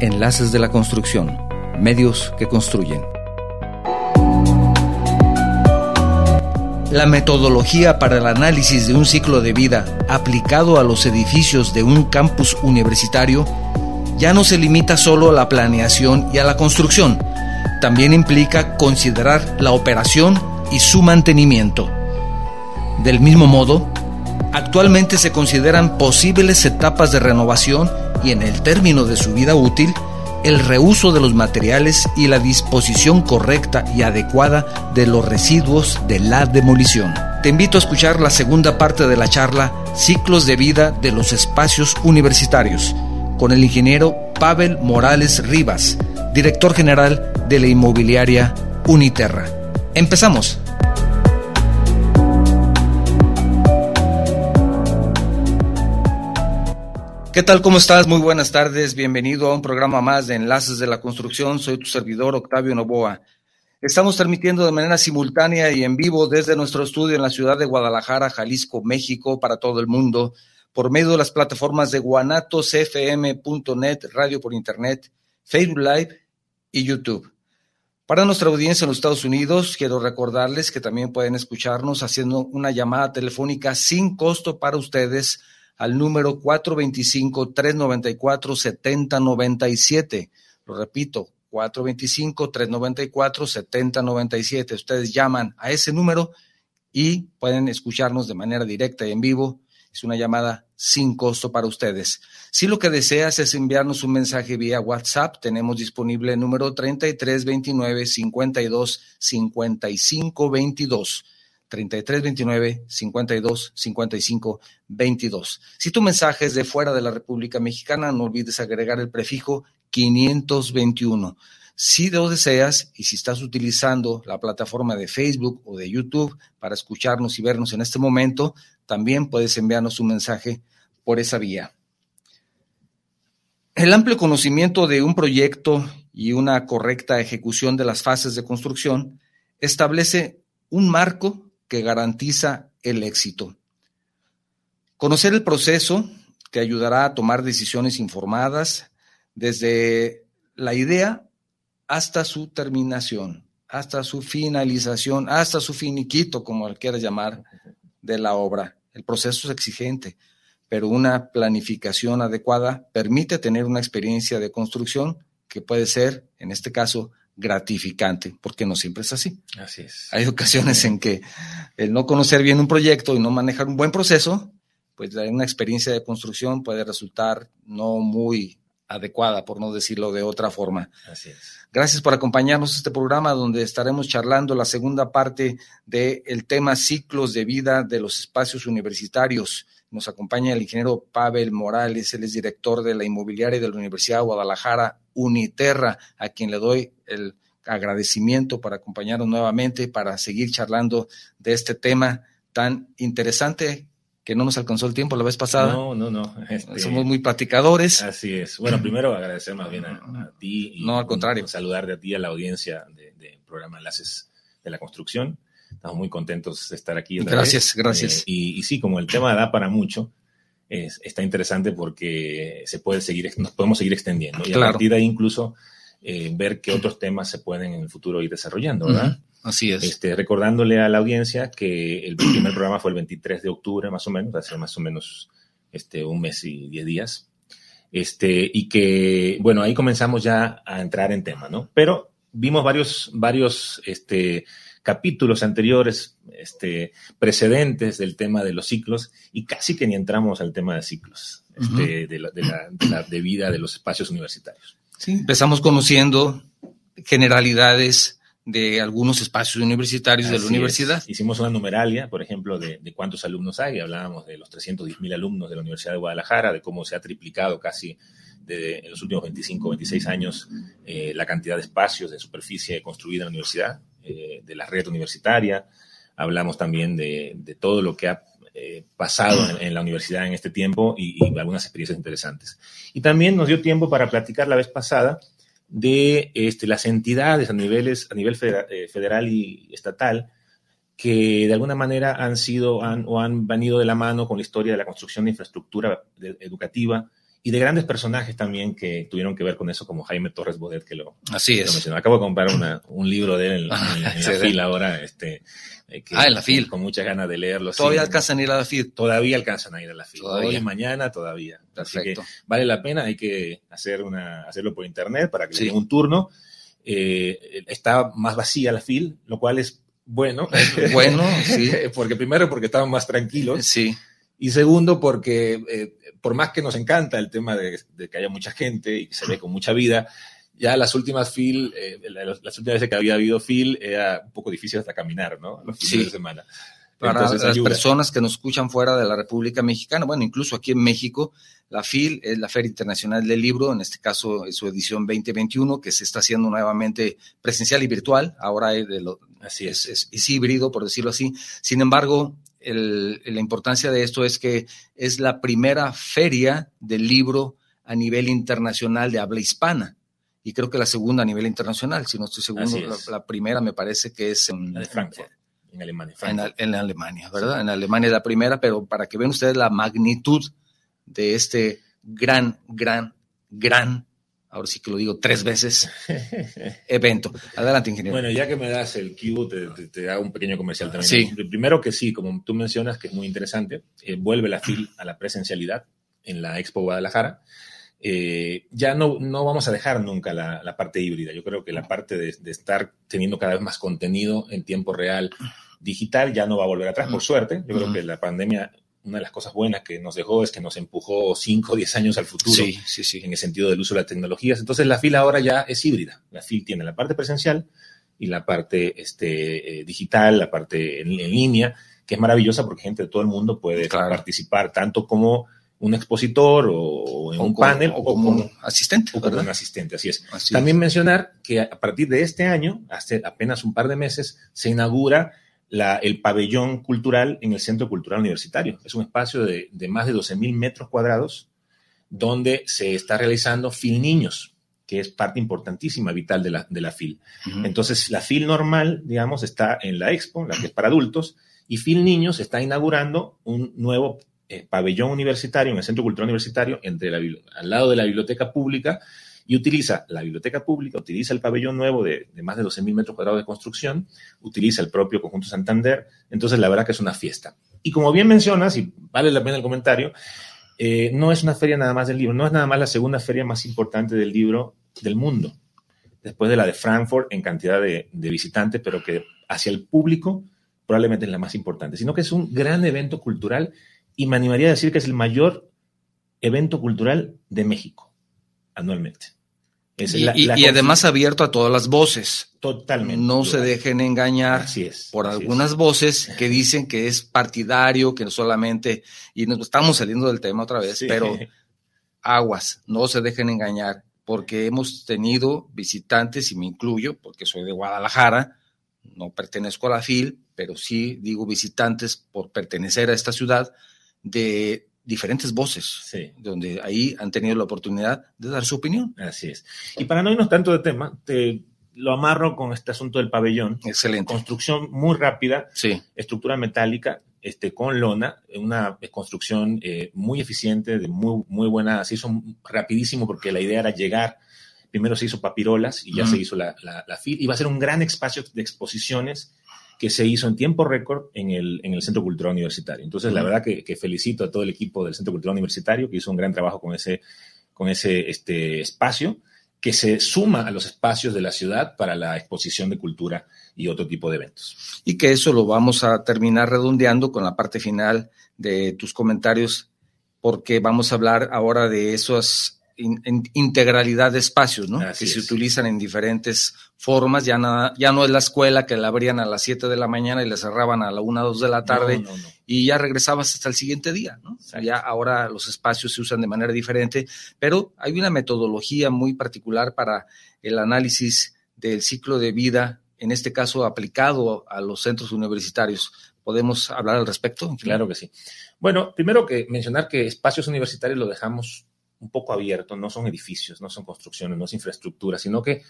Enlaces de la Construcción, medios que construyen. La metodología para el análisis de un ciclo de vida aplicado a los edificios de un campus universitario ya no se limita solo a la planeación y a la construcción, también implica considerar la operación y su mantenimiento. Del mismo modo, actualmente se consideran posibles etapas de renovación y en el término de su vida útil, el reuso de los materiales y la disposición correcta y adecuada de los residuos de la demolición. Te invito a escuchar la segunda parte de la charla Ciclos de vida de los espacios universitarios con el ingeniero Pavel Morales Rivas, director general de la inmobiliaria Uniterra. Empezamos. ¿Qué tal? ¿Cómo estás? Muy buenas tardes. Bienvenido a un programa más de Enlaces de la Construcción. Soy tu servidor Octavio Novoa. Estamos transmitiendo de manera simultánea y en vivo desde nuestro estudio en la ciudad de Guadalajara, Jalisco, México, para todo el mundo, por medio de las plataformas de guanatosfm.net, radio por internet, Facebook Live y YouTube. Para nuestra audiencia en los Estados Unidos, quiero recordarles que también pueden escucharnos haciendo una llamada telefónica sin costo para ustedes al número 425-394-7097. Lo repito, 425-394-7097. Ustedes llaman a ese número y pueden escucharnos de manera directa y en vivo. Es una llamada sin costo para ustedes. Si lo que deseas es enviarnos un mensaje vía WhatsApp, tenemos disponible el número 3329 52 55 22. 33 29 52 55 22. Si tu mensaje es de fuera de la República Mexicana, no olvides agregar el prefijo 521. Si lo deseas y si estás utilizando la plataforma de Facebook o de YouTube para escucharnos y vernos en este momento, también puedes enviarnos un mensaje por esa vía. El amplio conocimiento de un proyecto y una correcta ejecución de las fases de construcción establece un marco que garantiza el éxito. Conocer el proceso te ayudará a tomar decisiones informadas desde la idea hasta su terminación, hasta su finalización, hasta su finiquito, como quieras llamar, de la obra. El proceso es exigente, pero una planificación adecuada permite tener una experiencia de construcción que puede ser, en este caso, gratificante, porque no siempre es así. Así es. Hay ocasiones en que el no conocer bien un proyecto y no manejar un buen proceso, pues una experiencia de construcción puede resultar no muy adecuada, por no decirlo de otra forma. Así es. Gracias por acompañarnos a este programa donde estaremos charlando la segunda parte del tema ciclos de vida de los espacios universitarios. Nos acompaña el ingeniero Pavel Morales, él es director de la inmobiliaria de la Universidad de Guadalajara, Uniterra, a quien le doy el agradecimiento por acompañarnos nuevamente para seguir charlando de este tema tan interesante que no nos alcanzó el tiempo la vez pasada. No, no, no. Este, Somos muy platicadores. Así es. Bueno, primero agradecer más bien a, ti. Y no, al contrario. Saludar a ti, a la audiencia del de programa Enlaces de la Construcción. Estamos muy contentos de estar aquí. gracias, gracias. Eh, y, sí, como el tema da para mucho, es, está interesante porque se puede seguir, nos podemos seguir extendiendo. Y a partir de ahí incluso eh, ver qué otros temas se pueden en el futuro ir desarrollando, ¿verdad? Así es. Este, recordándole a la audiencia que el primer programa fue el 23 de octubre, más o menos, hace más o menos este, un mes y diez días. Este, y que, bueno, ahí comenzamos ya a entrar en tema, ¿no? Pero vimos varios, varios este, capítulos anteriores, este, precedentes del tema de los ciclos, y casi que ni entramos al tema de ciclos, este, de, la, de, la, de, la, de vida de los espacios universitarios. Sí, empezamos conociendo generalidades de algunos espacios universitarios de la universidad. Hicimos una numeralia, por ejemplo, de, de, cuántos alumnos hay. Hablábamos de los 310 mil alumnos de la Universidad de Guadalajara, de cómo se ha triplicado casi de, en los últimos 25 26 años eh, la cantidad de espacios de superficie construida en la universidad, eh, de la red universitaria. Hablamos también de, todo lo que ha eh, pasado en, la universidad en este tiempo y, y algunas experiencias interesantes. Y también nos dio tiempo para platicar la vez pasada de este, las entidades a, niveles, a nivel federal, eh, federal, y estatal que de alguna manera han sido han, o han venido de la mano con la historia de la construcción de infraestructura educativa y de grandes personajes también que tuvieron que ver con eso, como Jaime Torres Bodet, que lo, Así es. mencionó. Acabo de comprar una, un libro de él en, la, en la Sí, fila ahora, este, eh, que- Ah, en la fila. Con muchas ganas de leerlo. Todavía alcanzan a ir a la FID. Todavía alcanzan a ir a la fila. Todavía. Hoy y mañana todavía. Así que vale la pena, hay que hacer una, hacerlo por internet para que Sí. le den un turno. Eh, está más vacía la fila, lo cual es bueno. Bueno, sí. porque primero porque estamos más tranquilos Sí, y segundo porque eh, por más que nos encanta el tema de, de que haya mucha gente y que se ve con mucha vida, ya las últimas fil, eh, las, últimas veces que había habido fil era un poco difícil hasta caminar, ¿no? Los fines Sí. de semana. para Entonces, las ayuda. personas que nos escuchan fuera de la República Mexicana, bueno, incluso aquí en México, la FIL es la Feria Internacional del Libro, en este caso es su edición 2021, que se está haciendo nuevamente presencial y virtual, ahora es, de lo- Así es. es- es híbrido, por decirlo así. Sin embargo, el- la importancia de esto es que es la primera feria del libro a nivel internacional de habla hispana. Y creo que la segunda a nivel internacional, si no estoy seguro, la, primera me parece que es en, La de Frankfurt, en Alemania. en, Frankfurt. Al- en Alemania, ¿verdad? En Alemania es la primera, pero para que vean ustedes la magnitud de este gran, gran, gran, ahora sí que lo digo tres veces, evento. Adelante, ingeniero. Bueno, ya que me das el cue, te, te- te hago un pequeño comercial también. Sí. Primero que sí, como tú mencionas, que es muy interesante, eh, vuelve la FIL a la presencialidad en la Expo Guadalajara. Eh, ya no, no vamos a dejar nunca la, la parte híbrida. Yo creo que la parte de, de estar teniendo cada vez más contenido en tiempo real digital ya no va a volver atrás, por suerte. Yo creo que la pandemia, una de las cosas buenas que nos dejó es que nos empujó 5 o 10 años al futuro sí, sí, sí. en el sentido del uso de las tecnologías. Entonces la FIL ahora ya es híbrida. La FIL tiene la parte presencial y la parte este, eh, digital, la parte en, en línea, que es maravillosa porque gente de todo el mundo puede Claro. participar tanto como un expositor o, en O un como- panel o como un asistente, o como ¿verdad? un asistente, así es. Así También mencionar que a partir de este año, hace apenas un par de meses, se inaugura la- el pabellón cultural en el Centro Cultural Universitario. Es un espacio de, de más de 12.000 metros cuadrados donde se está realizando FIL Niños, que es parte importantísima, vital de la, de la FIL. Entonces, la FIL normal, digamos, está en la Expo, la que es para adultos, y FIL Niños está inaugurando un nuevo eh, pabellón universitario en el Centro Cultural Universitario, entre la, al lado de la biblioteca pública, y utiliza la biblioteca pública, utiliza el pabellón nuevo de, de más de 12.000 metros cuadrados de construcción, utiliza el propio Conjunto Santander, entonces la verdad que es una fiesta. Y como bien mencionas, y vale la pena el comentario, eh, no es una feria nada más del libro, no es nada más la segunda feria más importante del libro del mundo, después de la de Frankfurt en cantidad de, de visitantes, pero que hacia el público probablemente es la más importante, sino que es un gran evento cultural y me animaría a decir que es el mayor evento cultural de México anualmente. Es Y, la- y- la y conf- además abierto a todas las voces. totalmente. No se dejen engañar Así es. por así es. algunas voces que dicen que es partidario, que no solamente, y nos estamos saliendo del tema otra vez, Sí. pero aguas, no se dejen engañar, porque hemos tenido visitantes, y me incluyo, porque soy de Guadalajara, no pertenezco a la FIL, pero sí digo visitantes por pertenecer a esta ciudad, de diferentes voces, Sí. donde ahí han tenido la oportunidad de dar su opinión. Así es. Y para no irnos tanto de tema, te lo amarro con este asunto del pabellón. Excelente. Construcción muy rápida, Sí, estructura metálica, este, con lona, una construcción eh, muy eficiente, de muy, muy buena, se hizo rapidísimo porque la idea era llegar, primero se hizo papirolas y ya Ujú. se hizo la, la, la y va a ser un gran espacio de exposiciones que se hizo en tiempo récord en el, en el Centro Cultural Universitario. Entonces, la verdad que, que felicito a todo el equipo del Centro Cultural Universitario que hizo un gran trabajo con ese, con ese este, espacio que se suma a los espacios de la ciudad para la exposición de cultura y otro tipo de eventos. y que eso lo vamos a terminar redondeando con la parte final de tus comentarios, porque vamos a hablar ahora de esas in- in- integralidad de espacios, ¿no? Así que se utilizan en diferentes formas. Ya, nada, ya no es la escuela que la abrían a las 7 de la mañana y la cerraban a la 1 o 2 de la tarde No, no, no. y ya regresabas hasta el siguiente día, ¿no? Ya ahora los espacios se usan de manera diferente, pero hay una metodología muy particular para el análisis del ciclo de vida, en este caso aplicado a los centros universitarios. ¿Podemos hablar al respecto? Claro que sí. Bueno, primero que mencionar que espacios universitarios lo dejamos un poco abierto, no son edificios, no son construcciones, no es infraestructura, sino que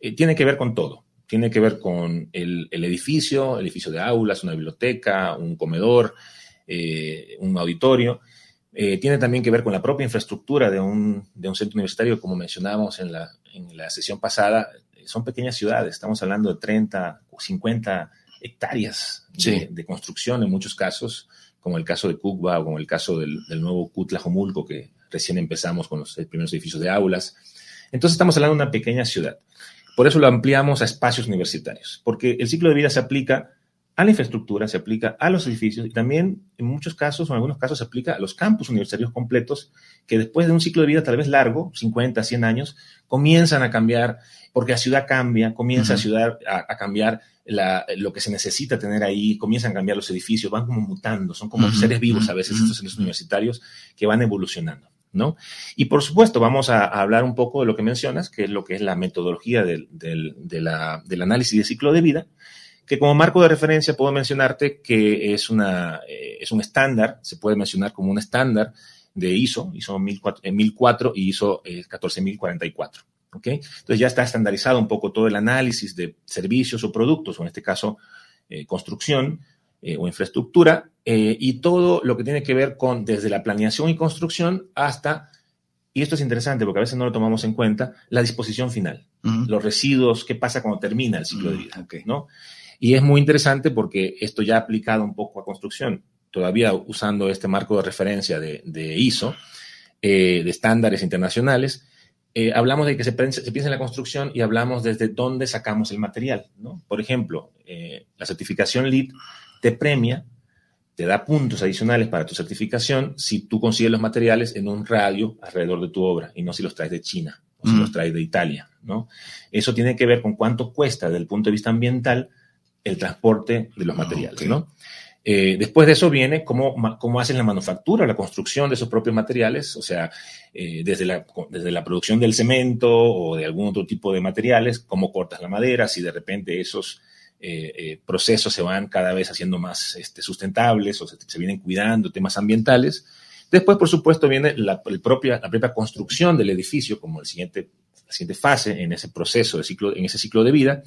eh, tiene que ver con todo. Tiene que ver con el, el edificio, el edificio de aulas, una biblioteca, un comedor, eh, un auditorio, Eh, tiene también que ver con la propia infraestructura de un, de un centro universitario, como mencionábamos en la, en la sesión pasada, son pequeñas ciudades, estamos hablando de 30 o 50 hectáreas de, construcción en muchos casos, como el caso de Cucba o como el caso del, del nuevo Cutlajomulco, que recién empezamos con los primeros edificios de aulas. Entonces estamos hablando de una pequeña ciudad. Por eso lo ampliamos a espacios universitarios, porque el ciclo de vida se aplica a la infraestructura, se aplica a los edificios y también en muchos casos o en algunos casos se aplica a los campus universitarios completos que después de un ciclo de vida tal vez largo, 50, 100 años, comienzan a cambiar porque la ciudad cambia, comienza a, ciudad, a, cambiar lo que se necesita tener ahí, comienzan a cambiar los edificios, van como mutando, son como seres vivos a veces estos centros universitarios que van evolucionando. ¿No? Y por supuesto, vamos a, hablar un poco de lo que mencionas, que es lo que es la metodología del, del análisis de ciclo de vida, que como marco de referencia puedo mencionarte que es, una, eh, es un estándar, se puede mencionar como un estándar de ISO, ISO 1004, 1004 y ISO 14044. Eh. Entonces ya está estandarizado un poco todo el análisis de servicios o productos, o en este caso eh, o infraestructura, y todo lo que tiene que ver con desde la planeación y construcción hasta, y esto es interesante porque a veces no lo tomamos en cuenta, la disposición final, los residuos, qué pasa cuando termina el ciclo de vida, ¿no? Y es muy interesante porque esto ya ha aplicado un poco a construcción, todavía usando este marco de referencia de, ISO, eh, de estándares internacionales, eh, hablamos de que se, piensa en la construcción y hablamos desde dónde sacamos el material. ¿no? Por ejemplo, eh, la certificación LEED te premia, te da puntos adicionales para tu certificación si tú consigues los materiales en un radio alrededor de tu obra y no si los traes de China o si mm. los traes de Italia. ¿no? Eso tiene que ver con cuánto cuesta desde el punto de vista ambiental el transporte de los ah, materiales, ¿no? Eh, después de eso viene cómo, cómo hacen la manufactura, la construcción de esos propios materiales, o sea, eh, desde, la, desde la producción del cemento o de algún otro tipo de materiales, cómo cortas la madera, si de repente esos eh, procesos se van cada vez haciendo más este, sustentables o se, vienen cuidando temas ambientales. Después, por supuesto, viene la, propia, la propia construcción del edificio como el siguiente, la siguiente fase en ese proceso, de ciclo, en ese ciclo de vida.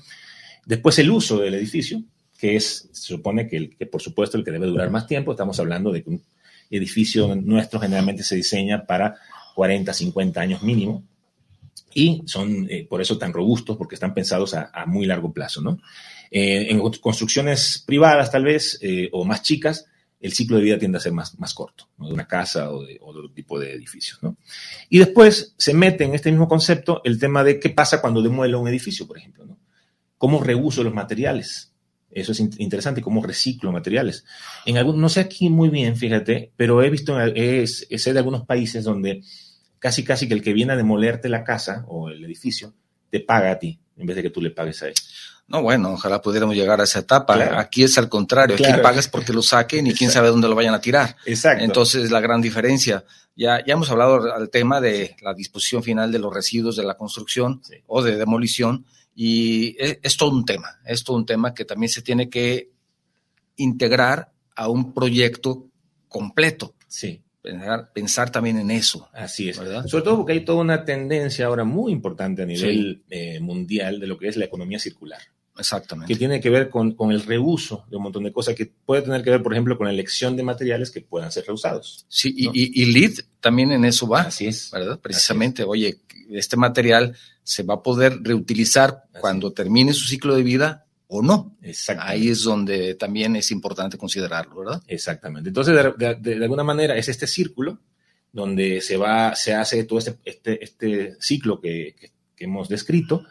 Después el uso del edificio, que es, se supone que, que por supuesto el que debe durar más tiempo, estamos hablando de que un edificio nuestro generalmente se diseña para 40, 50 años mínimo, y son eh, por eso tan robustos, porque están pensados a, muy largo plazo, ¿no? Eh, en construcciones privadas, tal vez, eh, o más chicas, el ciclo de vida tiende a ser más, más corto, de una casa o de, otro tipo de edificios, ¿no? Y después se mete en este mismo concepto el tema de qué pasa cuando demuelo un edificio, por ejemplo, ¿no? cómo reuso los materiales. Eso es interesante, cómo reciclo materiales. En algún, no sé aquí muy bien, fíjate, pero he visto, sé de algunos países donde casi casi que el que viene a demolerte la casa o el edificio te paga a ti, en vez de que tú le pagues a él. No, bueno, ojalá pudiéramos llegar a esa etapa. Aquí es al contrario, aquí pagas porque lo saquen y quién sabe dónde lo vayan a tirar. Exacto. Entonces, la gran diferencia. Ya, ya hemos hablado al tema de la disposición final de los residuos de la construcción o de demolición y es, todo un tema, es todo un tema que también se tiene que integrar a un proyecto completo. Sí. Pensar, también en eso. Así es. ¿verdad? Sobre todo porque hay toda una tendencia ahora muy importante a nivel eh, mundial de lo que es la economía circular. Exactamente. Que tiene que ver con, con, el reuso de un montón de cosas, que puede tener que ver, por ejemplo, con la elección de materiales que puedan ser reusados. Sí, y, y, LEED también en eso va. Así es. ¿Verdad? Precisamente, oye, este material se va a poder reutilizar cuando termine su ciclo de vida o no. Ahí es donde también es importante considerarlo, ¿verdad? Exactamente. Entonces, de, alguna manera, es este círculo donde se va, se hace todo este, este, este ciclo que, que, hemos descrito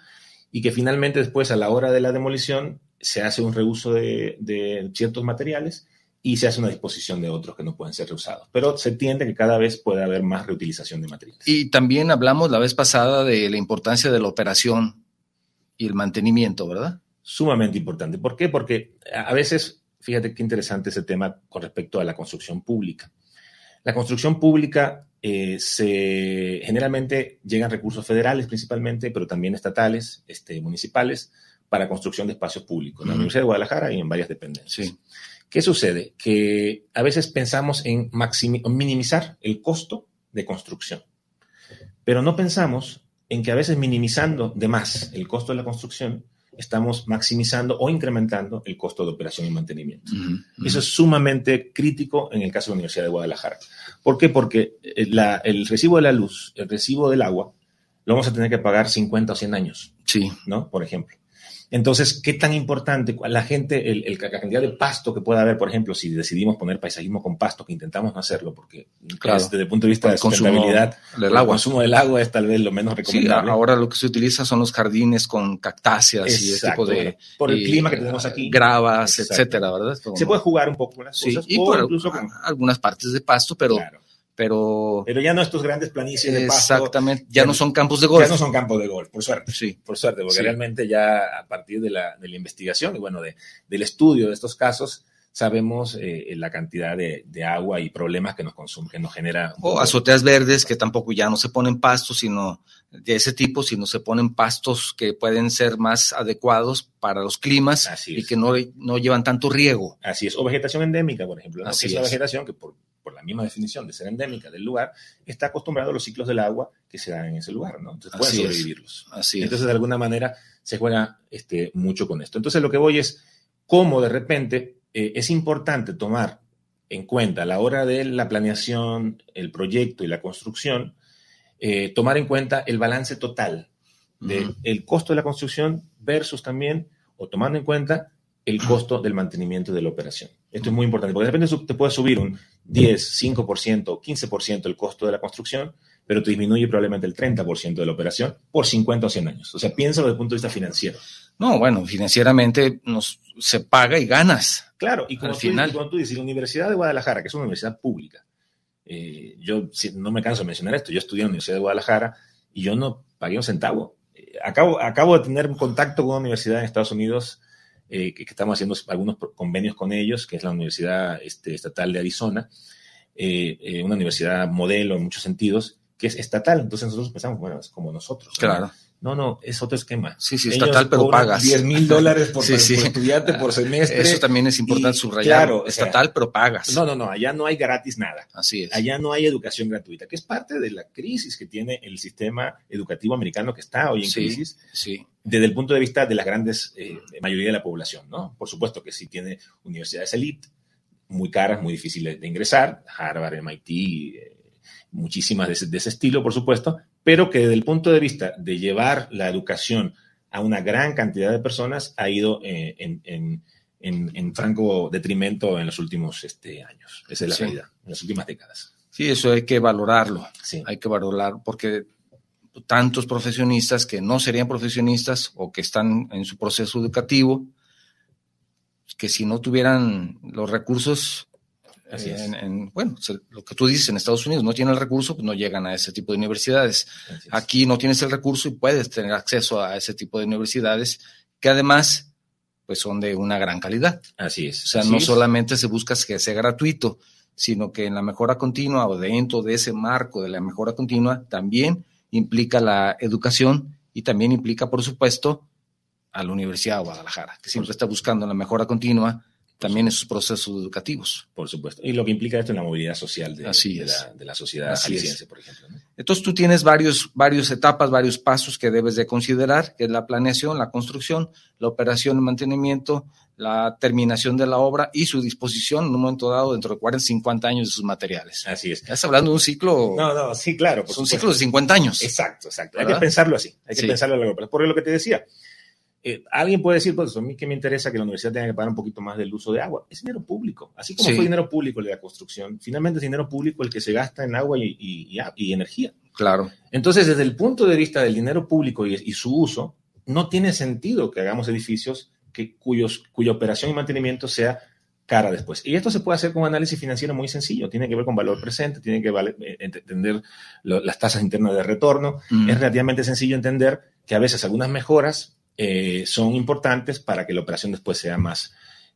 y que finalmente después, a la hora de la demolición, se hace un reuso de, de ciertos materiales y se hace una disposición de otros que no pueden ser reusados. Pero se entiende que cada vez puede haber más reutilización de materiales. Y también hablamos la vez pasada de la importancia de la operación y el mantenimiento, ¿verdad? Sumamente importante. ¿Por qué? Porque a veces, fíjate qué interesante ese tema con respecto a la construcción pública. La construcción pública eh, se, generalmente llegan recursos federales principalmente, pero también estatales, este, municipales, para construcción de espacios públicos, en la Universidad de Guadalajara y en varias dependencias. Sí. ¿Qué sucede? Que a veces pensamos en minimizar el costo de construcción, pero no pensamos en que a veces minimizando de más el costo de la construcción, estamos maximizando o incrementando el costo de operación y mantenimiento. Eso es sumamente crítico en el caso de la Universidad de Guadalajara. ¿Por qué? Porque eh, el recibo de la luz, el recibo del agua, lo vamos a tener que pagar 50 o 100 años. Sí. ¿No? Por ejemplo. Entonces, ¿qué tan importante la gente, el, la cantidad de pasto que pueda haber, por ejemplo, si decidimos poner paisajismo con pasto, que intentamos no hacerlo, porque desde el punto de vista de sustentabilidad, del agua. el consumo del agua es tal vez lo menos recomendable. Sí, ahora lo que se utiliza son los jardines con cactáceas y ese tipo de... Por el clima que tenemos aquí. Gravas, etcétera, ¿verdad? se puede jugar un poco con las cosas. y por, incluso con algunas partes de pasto, pero... Pero, pero ya no estos grandes planicies de pasto. Exactamente, ya, no son campos de golf. Ya no son campos de golf, por suerte. Sí. Por suerte, porque realmente ya a partir de la, de la investigación y bueno, de, del estudio de estos casos, sabemos eh, la cantidad de, de, agua y problemas que nos consume, que nos genera. O azoteas verdes que tampoco ya no se ponen pastos, sino de ese tipo, sino se ponen pastos que pueden ser más adecuados para los climas y que no, no llevan tanto riego. Así es. O vegetación endémica, por ejemplo. Así es la vegetación que por por la misma definición de ser endémica del lugar, está acostumbrado a los ciclos del agua que se dan en ese lugar, ¿no? Entonces puede sobrevivirlos. Así Entonces, de alguna manera, se juega este, mucho con esto. Entonces, lo que voy es cómo de repente eh, es importante tomar en cuenta a la hora de la planeación, el proyecto y la construcción, eh, tomar en cuenta el balance total del el costo de la construcción versus también, o tomando en cuenta el costo del mantenimiento de la operación. Esto es muy importante, porque de repente te puede subir un 10, 5%, 15% el costo de la construcción, pero te disminuye probablemente el 30% de la operación por 50 o 100 años. O sea, piénsalo desde el punto de vista financiero. No, bueno, financieramente nos, se paga y ganas. Clatú, y como, tú, dices, la Universidad de Guadalajara, que es una universidad pública, eh, yo no me canso de mencionar esto, yo estudié en la Universidad de Guadalajara y yo no pagué un centavo. Eh, acabo, acabo de tener un contacto con una universidad en Estados Unidos eh, que, estamos haciendo algunos convenios con ellos, que es la Universidad este, Estatal de Arizona, eh, eh, una universidad modelo en muchos sentidos, que es estatal. Entonces nosotros pensamos, bueno, es como nosotros. Claro. No, es otro esquema. Sí, sí, estatal, pero pagas. 10 mil dólares por, estudiante por semestre. Eso también es importante subrayar. Claro, estatal, pero pagas. No, no, no, allá no hay gratis nada. Así es. Allá no hay educación gratuita, que es parte de la crisis que tiene el sistema educativo americano que está hoy en crisis. Sí. Desde el punto de vista de las grandes eh, mayoría de la población, ¿no? Por supuesto que sí tiene universidades elite, muy caras, muy difíciles de ingresar, Harvard, MIT, eh, muchísimas de ese, estilo, por supuesto, pero que desde el punto de vista de llevar la educación a una gran cantidad de personas ha ido eh, en, franco detrimento en los últimos este, años. Esa es la realidad, en las últimas décadas. Sí, eso hay que valorarlo. Sí. Hay que valorar porque tantos profesionistas que no serían profesionistas o que están en su proceso educativo, que si no tuvieran los recursos en, bueno, lo que tú dices en Estados Unidos, no tienen el recurso, pues no llegan a ese tipo de universidades. Aquí no tienes el recurso y puedes tener acceso a ese tipo de universidades que además pues son de una gran calidad. Así es. O sea, no solamente se busca que sea gratuito, sino que en la mejora continua o dentro de ese marco de la mejora continua también implica la educación y también implica, por supuesto, a la Universidad de Guadalajara, que siempre está buscando la mejora continua también esos procesos educativos. Por supuesto. Y lo que implica esto en la movilidad social de, Así de, la, de la, sociedad jalisciense, por ejemplo. Entonces tú tienes varios, varios etapas, varios pasos que debes de considerar, que es la planeación, la construcción, la operación y mantenimiento, la terminación de la obra y su disposición en un momento dado dentro de 40, 50 años de sus materiales. Así es. Estás hablando de un ciclo... No, no, sí, claro. Es un ciclo de 50 años. Exacto, exacto. Hay que pensarlo así. Hay que pensarlo a largo plazo. Por lo que te decía, eh, alguien puede decir, pues a mí que me interesa que la universidad tenga que pagar un poquito más del uso de agua. Es dinero público. Así como fue dinero público el de la construcción, finalmente es dinero público el que se gasta en agua y, y, energía. Claro. Entonces, desde el punto de vista del dinero público y, su uso, no tiene sentido que hagamos edificios que, cuyos, cuya operación y mantenimiento sea cara después. Y esto se puede hacer con un análisis financiero muy sencillo. Tiene que ver con valor presente, tiene que eh, entender las tasas internas de retorno. Mm. Es relativamente sencillo entender que a veces algunas mejoras eh, son importantes para que la operación después sea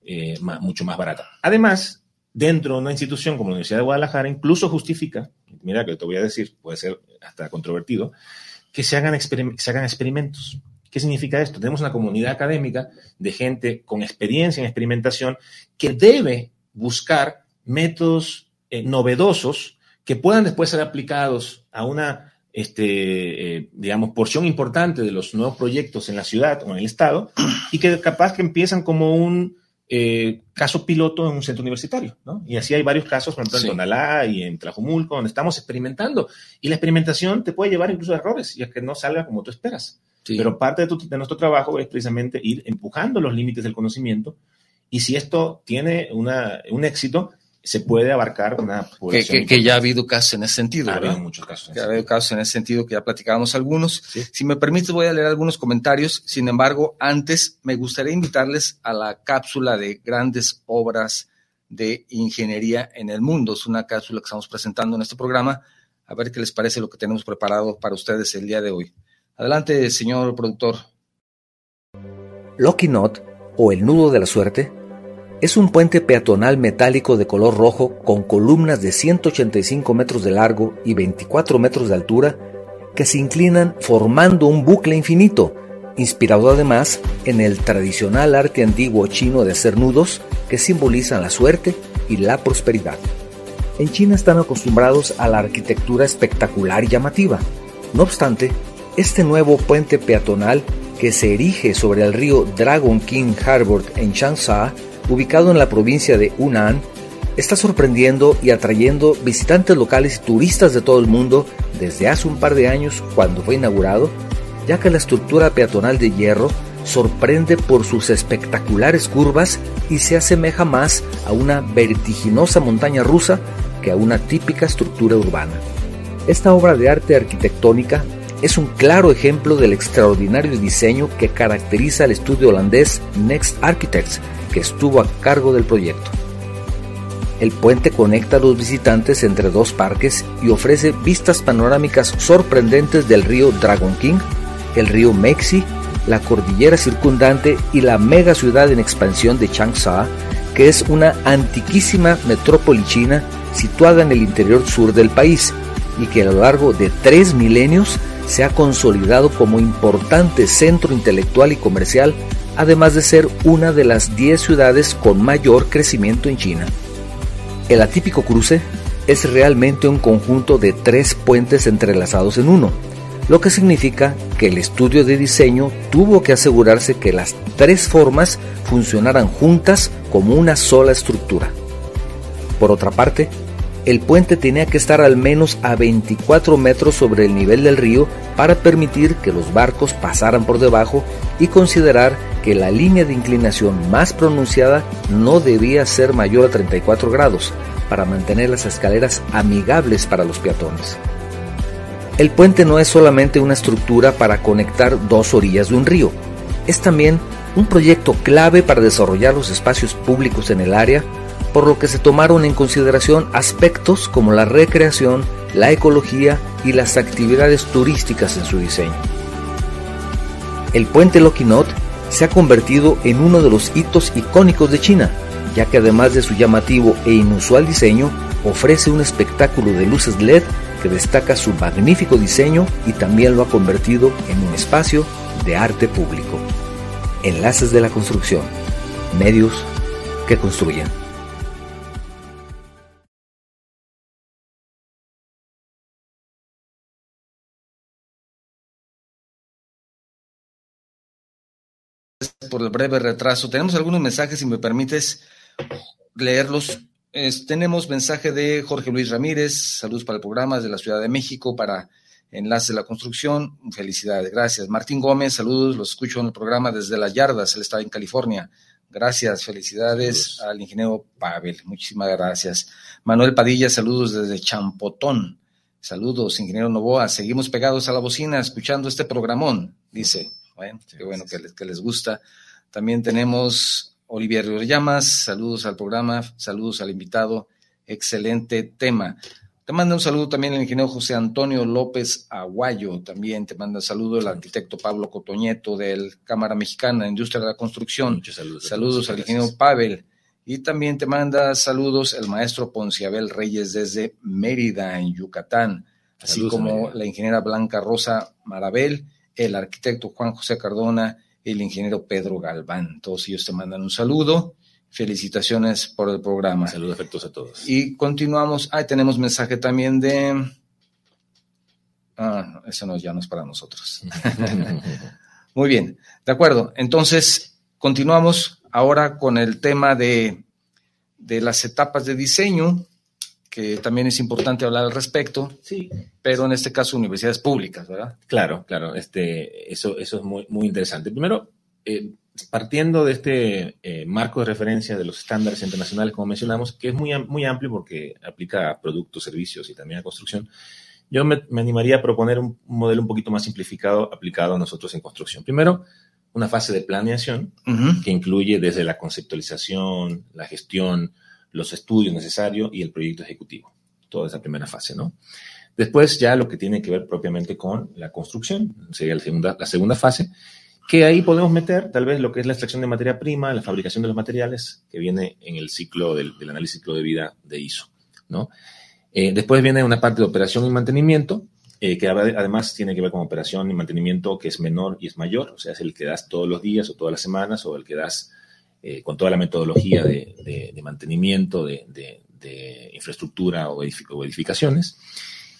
eh, más, mucho más barata. Además, dentro de una institución como la Universidad de Guadalajara, incluso justifica, mira que te voy a decir, puede ser hasta controvertido, que se hagan, se hagan experimentos. ¿Qué significa esto? Tenemos una comunidad académica de gente con experiencia en experimentación que debe buscar métodos eh, novedosos que puedan después ser aplicados a una este, eh, digamos, porción importante de los nuevos proyectos en la ciudad o en el estado y que capaz que empiezan como un eh, caso piloto en un centro universitario, ¿no? Y así hay varios casos, por ejemplo, en Tonalá y en Tlajumulco, donde estamos experimentando. Y la experimentación te puede llevar incluso a errores, ya que no salga como tú esperas. Pero parte de, de, nuestro trabajo es precisamente ir empujando los límites del conocimiento. Y si esto tiene una, un éxito, se puede abarcar una población. Que, ya ha habido casos en ese sentido. Ha habido muchos casos. que ha habido casos en ese sentido que ya platicábamos algunos. Si me permite, voy a leer algunos comentarios. Sin embargo, antes me gustaría invitarles a la cápsula de grandes obras de ingeniería en el mundo. Es una cápsula que estamos presentando en este programa. A ver qué les parece lo que tenemos preparado para ustedes el día de hoy. Adelante, señor productor. Lucky Knot, o el nudo de la suerte, es un puente peatonal metálico de color rojo con columnas de 185 metros de largo y 24 metros de altura que se inclinan formando un bucle infinito, inspirado además en el tradicional arte antiguo chino de hacer nudos que simbolizan la suerte y la prosperidad. En China están acostumbrados a la arquitectura espectacular y llamativa. No obstante, este nuevo puente peatonal que se erige sobre el río Dragon King Harbor en Changsha ubicado en la provincia de Hunan, está sorprendiendo y atrayendo visitantes locales y turistas de todo el mundo desde hace un par de años cuando fue inaugurado, ya que la estructura peatonal de hierro sorprende por sus espectaculares curvas y se asemeja más a una vertiginosa montaña rusa que a una típica estructura urbana. Esta obra de arte arquitectónica es un claro ejemplo del extraordinario diseño que caracteriza al estudio holandés Next Architects, que estuvo a cargo del proyecto. El puente conecta a los visitantes entre dos parques y ofrece vistas panorámicas sorprendentes del río Dragon King, el río Mexi, la cordillera circundante y la mega ciudad en expansión de Changsha, que es una antiquísima metrópoli china situada en el interior sur del país y que a lo largo de tres milenios se ha consolidado como importante centro intelectual y comercial además de ser una de las 10 ciudades con mayor crecimiento en China. El atípico cruce es realmente un conjunto de tres puentes entrelazados en uno, lo que significa que el estudio de diseño tuvo que asegurarse que las tres formas funcionaran juntas como una sola estructura. Por otra parte, el puente tenía que estar al menos a 24 metros sobre el nivel del río para permitir que los barcos pasaran por debajo y considerar que la línea de inclinación más pronunciada no debía ser mayor a 34 grados para mantener las escaleras amigables para los peatones. El puente no es solamente una estructura para conectar dos orillas de un río, es también un proyecto clave para desarrollar los espacios públicos en el área por lo que se tomaron en consideración aspectos como la recreación, la ecología y las actividades turísticas en su diseño. El puente Lokinot se ha convertido en uno de los hitos icónicos de China, ya que además de su llamativo e inusual diseño, ofrece un espectáculo de luces LED que destaca su magnífico diseño y también lo ha convertido en un espacio de arte público. Enlaces de la construcción, medios que construyen. Por el breve retraso. Tenemos algunos mensajes, si me permites leerlos. tenemos mensaje de Jorge Luis Ramírez, saludos para el programa de la Ciudad de México, para Enlace de la Construcción, felicidades, gracias. Martín Gómez, saludos, los escucho en el programa desde Las Yardas, él está en California. Gracias, felicidades al ingeniero Pavel, muchísimas gracias. Manuel Padilla, saludos desde Champotón. Saludos, ingeniero Novoa. Seguimos pegados a la bocina escuchando este programón, dice. Bueno, qué bueno que les, que les gusta. También tenemos Olivier Llamas, saludos al programa, saludos al invitado, excelente tema. Te manda un saludo también el ingeniero José Antonio López Aguayo, también te manda un saludo el arquitecto Pablo Cotoñeto del Cámara Mexicana de Industria de la Construcción. Muchos saludos. Saludos al ingeniero Pavel. Y también te manda saludos el maestro Ponciabel Reyes desde Mérida, en Yucatán, así como la ingeniera Blanca Rosa Marabel el arquitecto Juan José Cardona, el ingeniero Pedro Galván. Todos ellos te mandan un saludo. Felicitaciones por el programa. Saludos afectos a todos. Y continuamos. Ahí tenemos mensaje también de Ah, eso no, ya no es para nosotros. Muy bien, de acuerdo. Entonces, continuamos ahora con el tema de, de las etapas de diseño, que también es importante hablar al respecto. Sí. Pero en este caso, universidades públicas, ¿verdad? Claro, claro. Este, eso, eso es muy, muy interesante. Primero, eh, partiendo de este eh, marco de referencia de los estándares internacionales, como mencionamos, que es muy, muy amplio porque aplica a productos, servicios y también a construcción, yo me, animaría a proponer un, modelo un poquito más simplificado aplicado a nosotros en construcción. Primero, una fase de planeación que incluye desde la conceptualización, la gestión, los estudios necesarios y el proyecto ejecutivo. Toda esa primera fase, ¿no? Después ya lo que tiene que ver propiamente con la construcción, sería la segunda, la segunda fase, que ahí podemos meter tal vez lo que es la extracción de materia prima, la fabricación de los materiales, que viene en el ciclo del, análisis ciclo de vida de ISO, ¿no? Eh, después viene una parte de operación y mantenimiento, eh, que además tiene que ver con operación y mantenimiento que es menor y es mayor, o sea, es el que das todos los días o todas las semanas o el que das eh, con toda la metodología de, mantenimiento de, infraestructura o, edificaciones.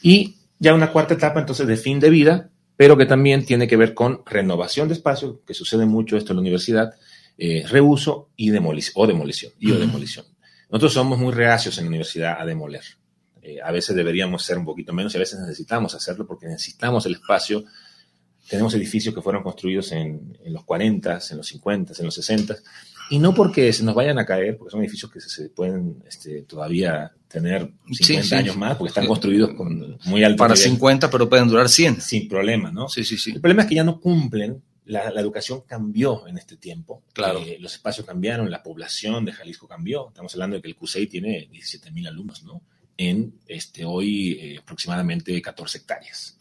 Y ya una cuarta etapa entonces de fin de vida, pero que también tiene que ver con renovación de espacio, que sucede mucho esto en la universidad, eh, reuso y demolición, o demolición, y o demolición. Nosotros somos muy reacios en la universidad a demoler. Eh, a veces deberíamos ser un poquito menos y a veces necesitamos hacerlo porque necesitamos el espacio. Tenemos edificios que fueron construidos en, en los 40, en los 50, en los 60, y no porque se nos vayan a caer, porque son edificios que se, pueden este, todavía tener 50 años más, porque están construidos con muy alto Para 50, pero pueden durar 100. Sin problema, ¿no? Sí, sí, sí. El problema es que ya no cumplen. La, educación cambió en este tiempo. Claro. Eh, los espacios cambiaron, la población de Jalisco cambió. Estamos hablando de que el CUSEI tiene 17 mil alumnos, ¿no? En este, hoy eh, aproximadamente 14 hectáreas.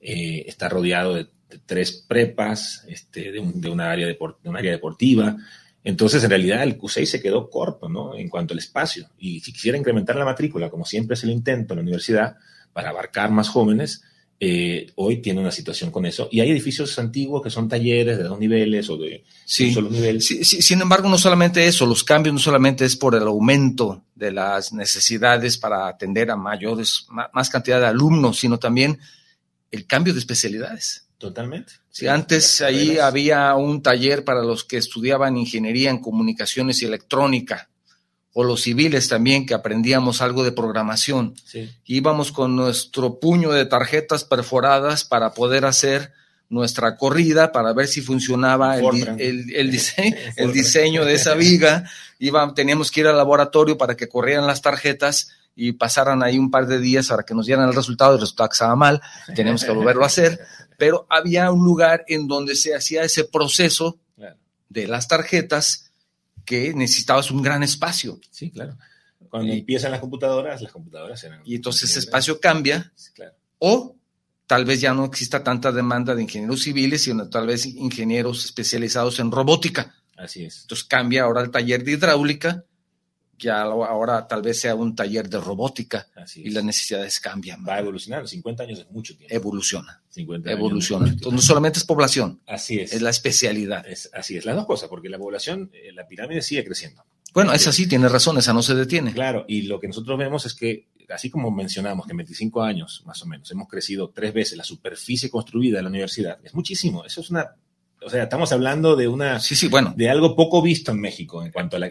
Eh, está rodeado de, tres prepas, este, de, un, de, una área de un área deportiva, entonces, en realidad, el Q6 se quedó corto, ¿no? En cuanto al espacio. Y si quisiera incrementar la matrícula, como siempre es el intento en la universidad, para abarcar más jóvenes, eh, hoy tiene una situación con eso. Y hay edificios antiguos que son talleres de dos niveles o de un solo nivel. Sí, sin embargo, no solamente eso, los cambios no solamente es por el aumento de las necesidades para atender a mayores, más cantidad de alumnos, sino también el cambio de especialidades. Totalmente. Si antes ahí había un taller para los que estudiaban ingeniería en comunicaciones y electrónica, o los civiles también que aprendíamos algo de programación. Íbamos con nuestro puño de tarjetas perforadas para poder hacer nuestra corrida para ver si funcionaba el, el, diseño, el diseño de esa viga. Iba, teníamos que ir al laboratorio para que corrieran las tarjetas y pasaran ahí un par de días para que nos dieran el resultado y el resultado que estaba mal, tenemos que volverlo a hacer, pero había un lugar en donde se hacía ese proceso de las tarjetas que necesitabas un gran espacio. Sí, claro. Cuando empiezan las computadoras, las computadoras eran... Y entonces ese espacio cambia, o tal vez ya no exista tanta demanda de ingenieros civiles, sino tal vez ingenieros especializados en robótica. Así es. Entonces cambia ahora el taller de hidráulica ya ahora tal vez sea un taller de robótica y las necesidades cambian. Va a evolucionar, 50 años es mucho tiempo. Evoluciona. 50 evoluciona. Entonces, no solamente es población. Así es. Es la especialidad. Es, así es, las dos cosas, porque la población, eh, la pirámide sigue creciendo. Bueno, es así, tiene razón, esa no se detiene. Claro, y lo que nosotros vemos es que, así como mencionamos que en 25 años, más o menos, hemos crecido tres veces la superficie construida de la universidad, es muchísimo. Eso es una o sea, estamos hablando de una sí, sí, bueno. de algo poco visto en México en cuanto a,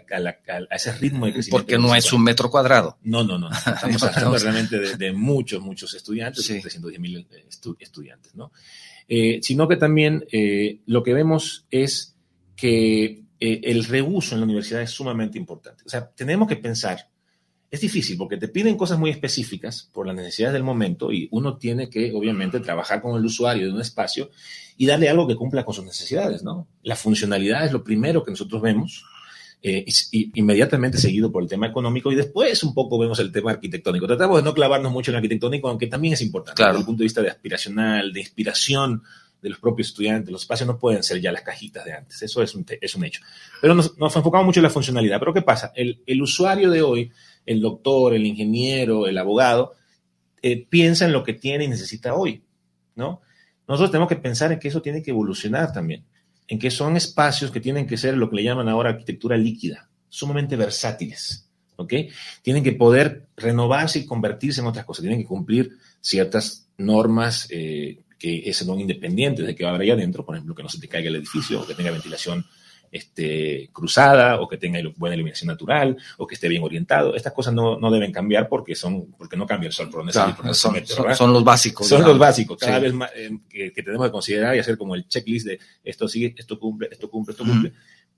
ese ritmo de crecimiento. Porque no es un metro cuadrado. No, no, no. Estamos hablando realmente de, muchos, muchos estudiantes, 310 mil eh, estudiantes, ¿no? Eh, sino que también eh, lo que vemos es que el reuso en la universidad es sumamente importante. O sea, tenemos que pensar es difícil porque te piden cosas muy específicas por las necesidades del momento y uno tiene que, obviamente, trabajar con el usuario de un espacio y darle algo que cumpla con sus necesidades, ¿no? La funcionalidad es lo primero que nosotros vemos, eh, y, inmediatamente seguido por el tema económico y después un poco vemos el tema arquitectónico. Tratamos de no clavarnos mucho en el arquitectónico, aunque también es importante desde el punto de vista de aspiracional, de inspiración de los propios estudiantes. Los espacios no pueden ser ya las cajitas de antes, eso es un, es un hecho. Pero nos, nos, enfocamos mucho en la funcionalidad. Pero ¿qué pasa? El, el usuario de hoy el doctor, el ingeniero, el abogado, eh, piensa en lo que tiene y necesita hoy, ¿no? Nosotros tenemos que pensar en que eso tiene que evolucionar también, en que son espacios que tienen que ser lo que le llaman ahora arquitectura líquida, sumamente versátiles, ¿ok? Tienen que poder renovarse y convertirse en otras cosas, tienen que cumplir ciertas normas eh, que son independientes de que va a haber ahí adentro, por ejemplo, que no se te caiga el edificio o que tenga ventilación este, cruzada o que tenga buena iluminación natural o que esté bien orientado. Estas cosas no, no deben cambiar porque, son, porque no cambia el sol por donde claro, son, son, los básicos. Son los básicos. Cada vez más eh, que, tenemos que considerar y hacer como el checklist de esto sigue, esto cumple, esto cumple, esto cumple.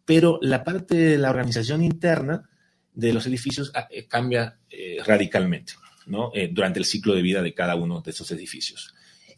Pero la parte de la organización interna de los edificios ah, eh, cambia eh, radicalmente ¿no? durante el ciclo de vida de cada uno de esos edificios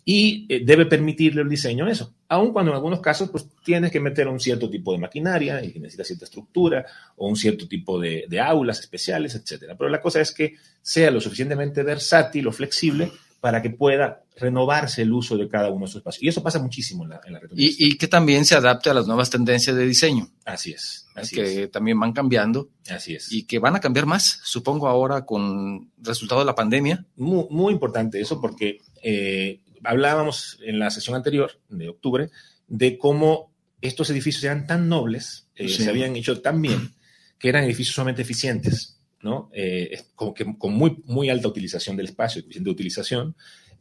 y eh, debe permitirle el diseño eso. Aun cuando en algunos casos pues tienes que meter un cierto tipo de maquinaria y necesita cierta estructura o un cierto tipo de, aulas especiales, etc. Pero la cosa es que sea lo suficientemente versátil o flexible para que pueda renovarse el uso de cada uno de esos espacios. Y eso pasa muchísimo en la, en y, y, que también se adapte a las nuevas tendencias de diseño. Así es. Así que también van cambiando. Así es. Y que van a cambiar más, supongo, ahora con resultado de la pandemia. Muy, muy importante eso porque eh, hablábamos en la sesión anterior, de octubre, de cómo estos edificios eran tan nobles, eh, se habían hecho tan bien, que eran edificios sumamente eficientes, ¿no? Eh, como que con muy, muy alta utilización del espacio, eficiente utilización,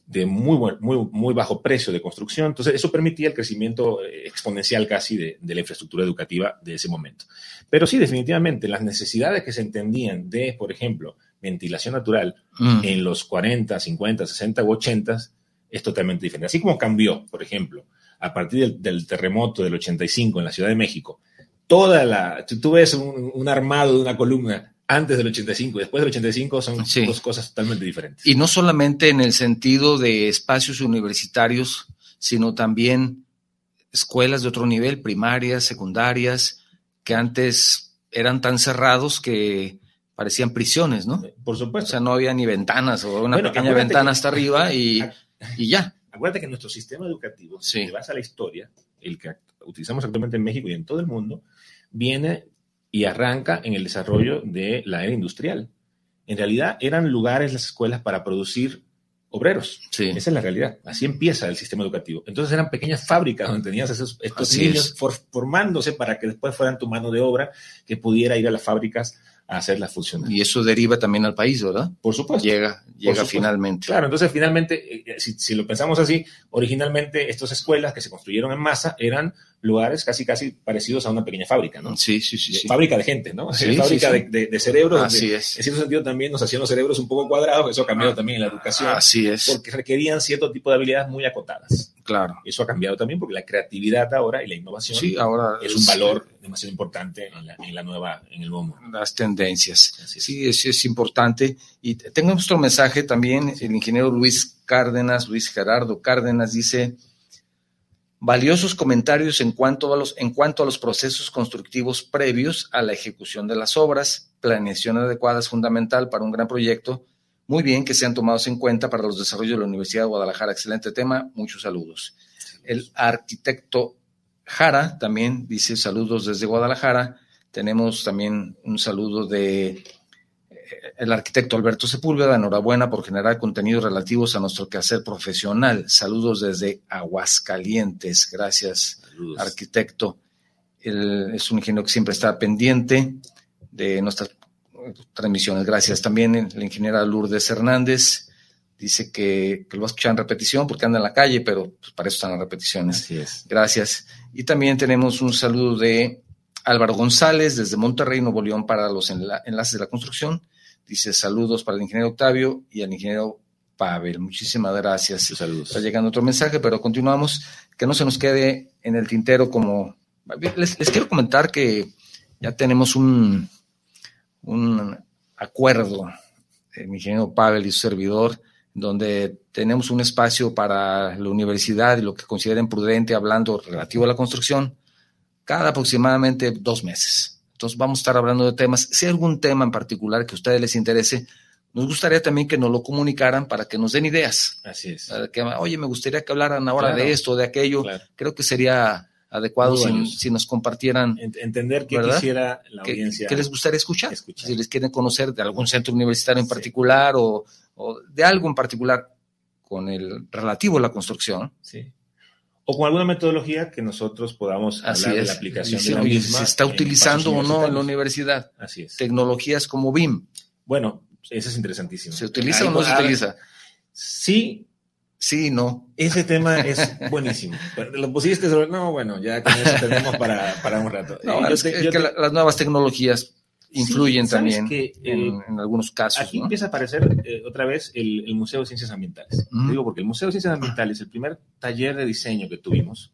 de muy, muy, muy bajo precio de construcción. Entonces, eso permitía el crecimiento eh, exponencial casi de, la infraestructura educativa de ese momento. Pero sí, definitivamente, las necesidades que se entendían de, por ejemplo, ventilación natural mm. en los 40, 50, 60 u 80 es totalmente diferente. Así como cambió, por ejemplo, a partir del, terremoto del 85 en la Ciudad de México, toda la, tú ves un, armado de una columna antes del 85 y después del 85 son dos cosas totalmente diferentes. Y no solamente en el sentido de espacios universitarios, sino también escuelas de otro nivel, primarias, secundarias, que antes eran tan cerrados que parecían prisiones, ¿no? Por supuesto. O sea, no había ni ventanas o una pequeña ventana hasta arriba y y ya. Acuérdate que nuestro sistema educativo, si te vas a la historia, el que utilizamos actualmente en México y en todo el mundo, viene y arranca en el desarrollo de la era industrial. En realidad eran lugares, las escuelas, para producir obreros. Esa es la realidad. Así empieza el sistema educativo. Entonces eran pequeñas fábricas donde tenías esos, estos niños formándose para que después fueran tu mano de obra que pudiera ir a las fábricas a hacerla funcionar. Y eso deriva también al país, ¿verdad? Por supuesto. Llega, llega finalmente. Claro, entonces finalmente, eh, eh, si, lo pensamos así, originalmente estas escuelas que se construyeron en masa eran lugares casi casi parecidos a una pequeña fábrica, ¿no? Sí, sí, sí. Fábrica de gente, ¿no? fábrica De, de, cerebros. Así es. En cierto sentido también nos hacían los cerebros un poco cuadrados, eso ha cambiado ah, también en la educación. Así es. Porque requerían cierto tipo de habilidades muy acotadas. Claro. Eso ha cambiado también porque la creatividad ahora y la innovación sí, ahora es un valor demasiado importante en la, en la, nueva, en el nuevo mundo. Las tendencias. Sí, eso es importante. Y tengo otro mensaje también, el ingeniero Luis Cárdenas, Luis Gerardo Cárdenas dice, valiosos comentarios en cuanto, a los, en cuanto a los procesos constructivos previos a la ejecución de las obras. Planeación adecuada es fundamental para un gran proyecto. Muy bien que sean tomados en cuenta para los desarrollos de la Universidad de Guadalajara. Excelente tema. Muchos saludos. El arquitecto Jara también dice saludos desde Guadalajara. Tenemos también un saludo de el arquitecto Alberto Sepúlveda, enhorabuena por generar contenidos relativos a nuestro quehacer profesional. Saludos desde Aguascalientes. Gracias, arquitecto. Él es un ingeniero que siempre está pendiente de nuestras transmisiones. Gracias. También la ingeniera Lourdes Hernández dice que, lo va a escuchar en repetición porque anda en la calle, pero pues, para eso están las repeticiones. Así es. Gracias. Y también tenemos un saludo de Álvaro González desde Monterrey, Nuevo León, para los enlaces de la construcción. Dice saludos para el ingeniero Octavio y al ingeniero Pavel. Muchísimas gracias. Saludos. Está llegando otro mensaje, pero continuamos. Que no se nos quede en el tintero como... Les, quiero comentar que ya tenemos un, un acuerdo, el ingeniero Pavel y su servidor, donde tenemos un espacio para la universidad y lo que consideren prudente hablando relativo a la construcción, cada aproximadamente dos meses. Entonces vamos a estar hablando de temas. Si hay algún tema en particular que a ustedes les interese, nos gustaría también que nos lo comunicaran para que nos den ideas. Así es. que, oye, me gustaría que hablaran ahora de esto, de aquello. Creo que sería adecuado si, nos compartieran. Entender qué quisiera la audiencia. ¿Qué les gustaría escuchar? Si les quieren conocer de algún centro universitario en particular o, o, de algo en particular con el relativo a la construcción. Sí o con alguna metodología que nosotros podamos hablar de la aplicación de la misma. ¿Se está utilizando o no en la universidad? Así es. Tecnologías como BIM. Bueno, eso es interesantísimo. ¿Se utiliza o no se utiliza? Sí, Sí, no. Ese tema es buenísimo. Lo pusiste sobre. No, bueno, ya con eso tenemos para, para un rato. No, Eh, es te- que, te- la- las nuevas tecnologías influyen Sí, ¿sabes también que, en, eh, en algunos casos. Aquí ¿no? empieza a aparecer eh, otra vez el, el Museo de Ciencias Ambientales. Mm. Te Digo porque el Museo de Ciencias Ambientales, el primer taller de diseño que tuvimos,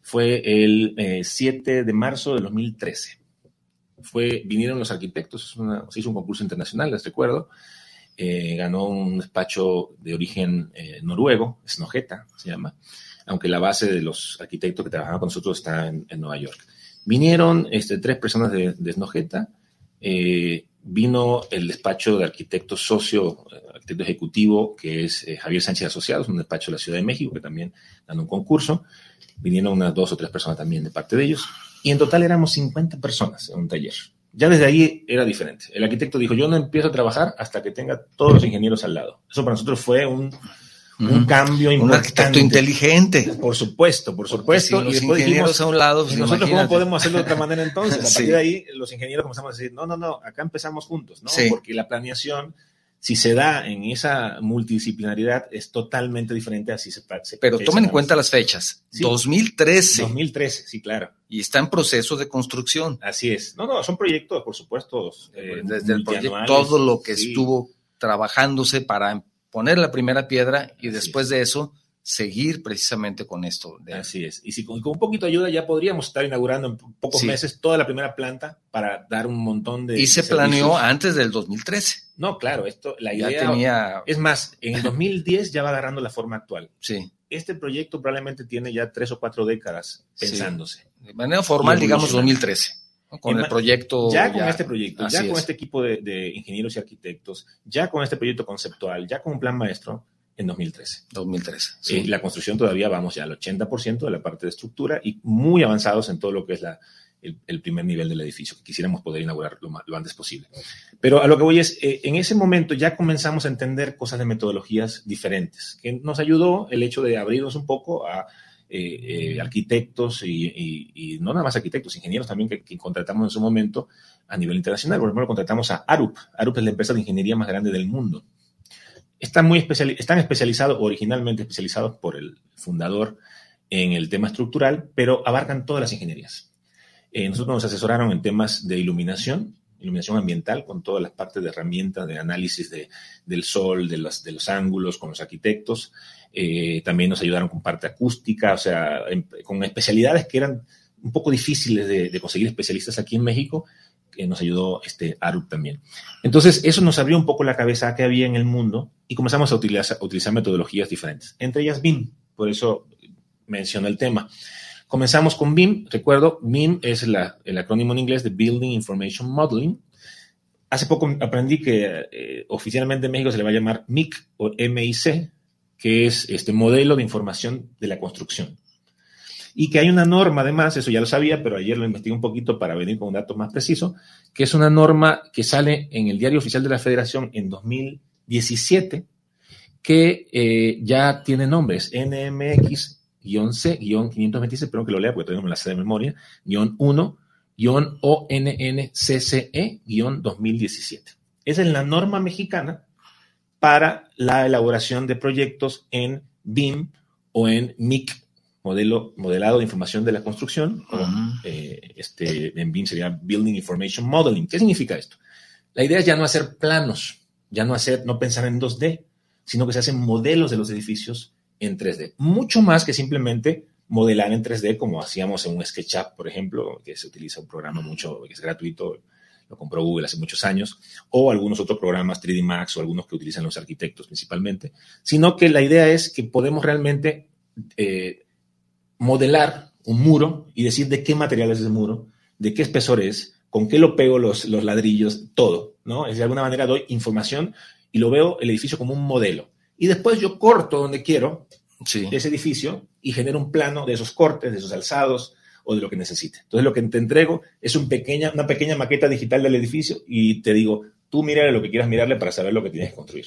fue el eh, 7 de marzo de 2013. Fue, vinieron los arquitectos, una- se hizo un concurso internacional, les recuerdo. Eh, ganó un despacho de origen eh, noruego, Snogeta se llama, aunque la base de los arquitectos que trabajaban con nosotros está en, Nueva York. Vinieron este, tres personas de, de eh, vino el despacho de arquitecto socio, arquitecto ejecutivo, que es Javier Sánchez Asociados, un despacho de la Ciudad de México, que también ganó un concurso. Vinieron unas dos o tres personas también de parte de ellos. Y en total éramos 50 personas en un taller. Ya desde ahí era diferente. El arquitecto dijo, yo no empiezo a trabajar hasta que tenga todos los ingenieros al lado. Eso para nosotros fue un, un cambio Un importante. arquitecto inteligente. Por supuesto, por supuesto. Si los y después ingenieros dijimos, a un lado, ¿Y pues, nosotros cómo podemos hacerlo de otra manera entonces? A Sí. partir de ahí, los ingenieros comenzamos a decir, no, no, no, acá empezamos juntos, ¿no? Sí. Porque la planeación, si se da en esa multidisciplinaridad, es totalmente diferente a si se... se Pero tomen en cuenta las fechas. Sí. 2013 2013, sí, claro. y está en proceso de construcción. Así es. No, no, son proyectos, por supuesto. eh, Desde el proyecto, todo lo que Sí. estuvo trabajándose para poner la primera piedra y Así después es. de eso seguir precisamente con esto. de- Así es. Y si con, con un poquito de ayuda ya podríamos estar inaugurando en pocos Sí. meses toda la primera planta para dar un montón de... y se planeó antes del 2013. No, claro, esto, la Ya idea... tenía, Es más, en el 2010 ya va agarrando la forma actual. sí, Este proyecto probablemente tiene ya tres o cuatro décadas Sí. pensándose. de manera formal, digamos evolucionando. 2013. ¿no? Con En el proyecto. Ya con este proyecto, ya con es. este equipo de, de ingenieros y arquitectos, ya con este proyecto conceptual, ya con un plan maestro en 2013. 2013. Y Sí. la construcción todavía vamos ya al 80% de la parte de estructura y muy avanzados en todo lo que es la, el, el primer nivel del edificio, que quisiéramos poder inaugurar lo, lo antes posible. Pero a lo que voy es, eh, en ese momento ya comenzamos a entender cosas de metodologías diferentes, que nos ayudó el hecho de abrirnos un poco a eh, eh, arquitectos y, y- y no nada más arquitectos, ingenieros también que, que contratamos en su momento a nivel internacional. Por ejemplo, contratamos a Arup. Arup es la empresa de ingeniería más grande del mundo. Están, muy especiali- están especializados, originalmente especializados por el fundador en el tema estructural, pero abarcan todas las ingenierías. Eh, nosotros nos asesoraron en temas de iluminación, iluminación ambiental, con todas las partes de herramientas de análisis de- del sol, de los, de los ángulos, con los arquitectos. Eh, también nos ayudaron con parte acústica, o sea, en- con especialidades que eran un poco difíciles de conseguir especialistas aquí en México, que nos ayudó este ARUP también. Entonces, eso nos abrió un poco la cabeza a qué había en el mundo y comenzamos a utilizar, metodologías diferentes, entre ellas BIM, por eso menciono el tema. Comenzamos con BIM, recuerdo, BIM es el acrónimo en inglés de Building Information Modeling. Hace poco aprendí que eh, oficialmente en México se le va a llamar MIC o MIC, que es este modelo de información de la construcción. Y que hay una norma, además, eso ya lo sabía, pero ayer lo investigué un poquito para venir con un dato más preciso, que es una norma que sale en el Diario Oficial de la Federación en 2017, que eh, ya tiene nombres, NMX-C-526, pero que lo lea porque todavía no la sé de memoria, guion 1, guion ONNCCE, guion 2017. Esa es la norma mexicana para la elaboración de proyectos en BIM o en MIC, modelo, modelado de información de la construcción, Ujú. eh, este, en BIM sería Building Information Modeling. ¿Qué significa esto? La idea es ya no hacer planos, ya no hacer, no pensar en 2D, sino que se hacen modelos de los edificios en 3D. Mucho más que simplemente modelar en 3D como hacíamos en un SketchUp, por ejemplo, que se utiliza un programa mucho, que es gratuito, lo compró Google hace muchos años, o algunos otros programas 3D Max o algunos que utilizan los arquitectos principalmente, sino que la idea es que podemos realmente eh, modelar un muro y decir de qué material es ese muro, de qué espesor es, con qué lo pego los, los ladrillos, todo, ¿no? Es de alguna manera doy información y lo veo el edificio como un modelo. Y después yo corto donde quiero Sí. ese edificio y genero un plano de esos cortes, de esos alzados o de lo que necesite. Entonces lo que te entrego es un pequeña, una pequeña maqueta digital del edificio y te digo, tú mírale lo que quieras mirarle para saber lo que tienes que construir.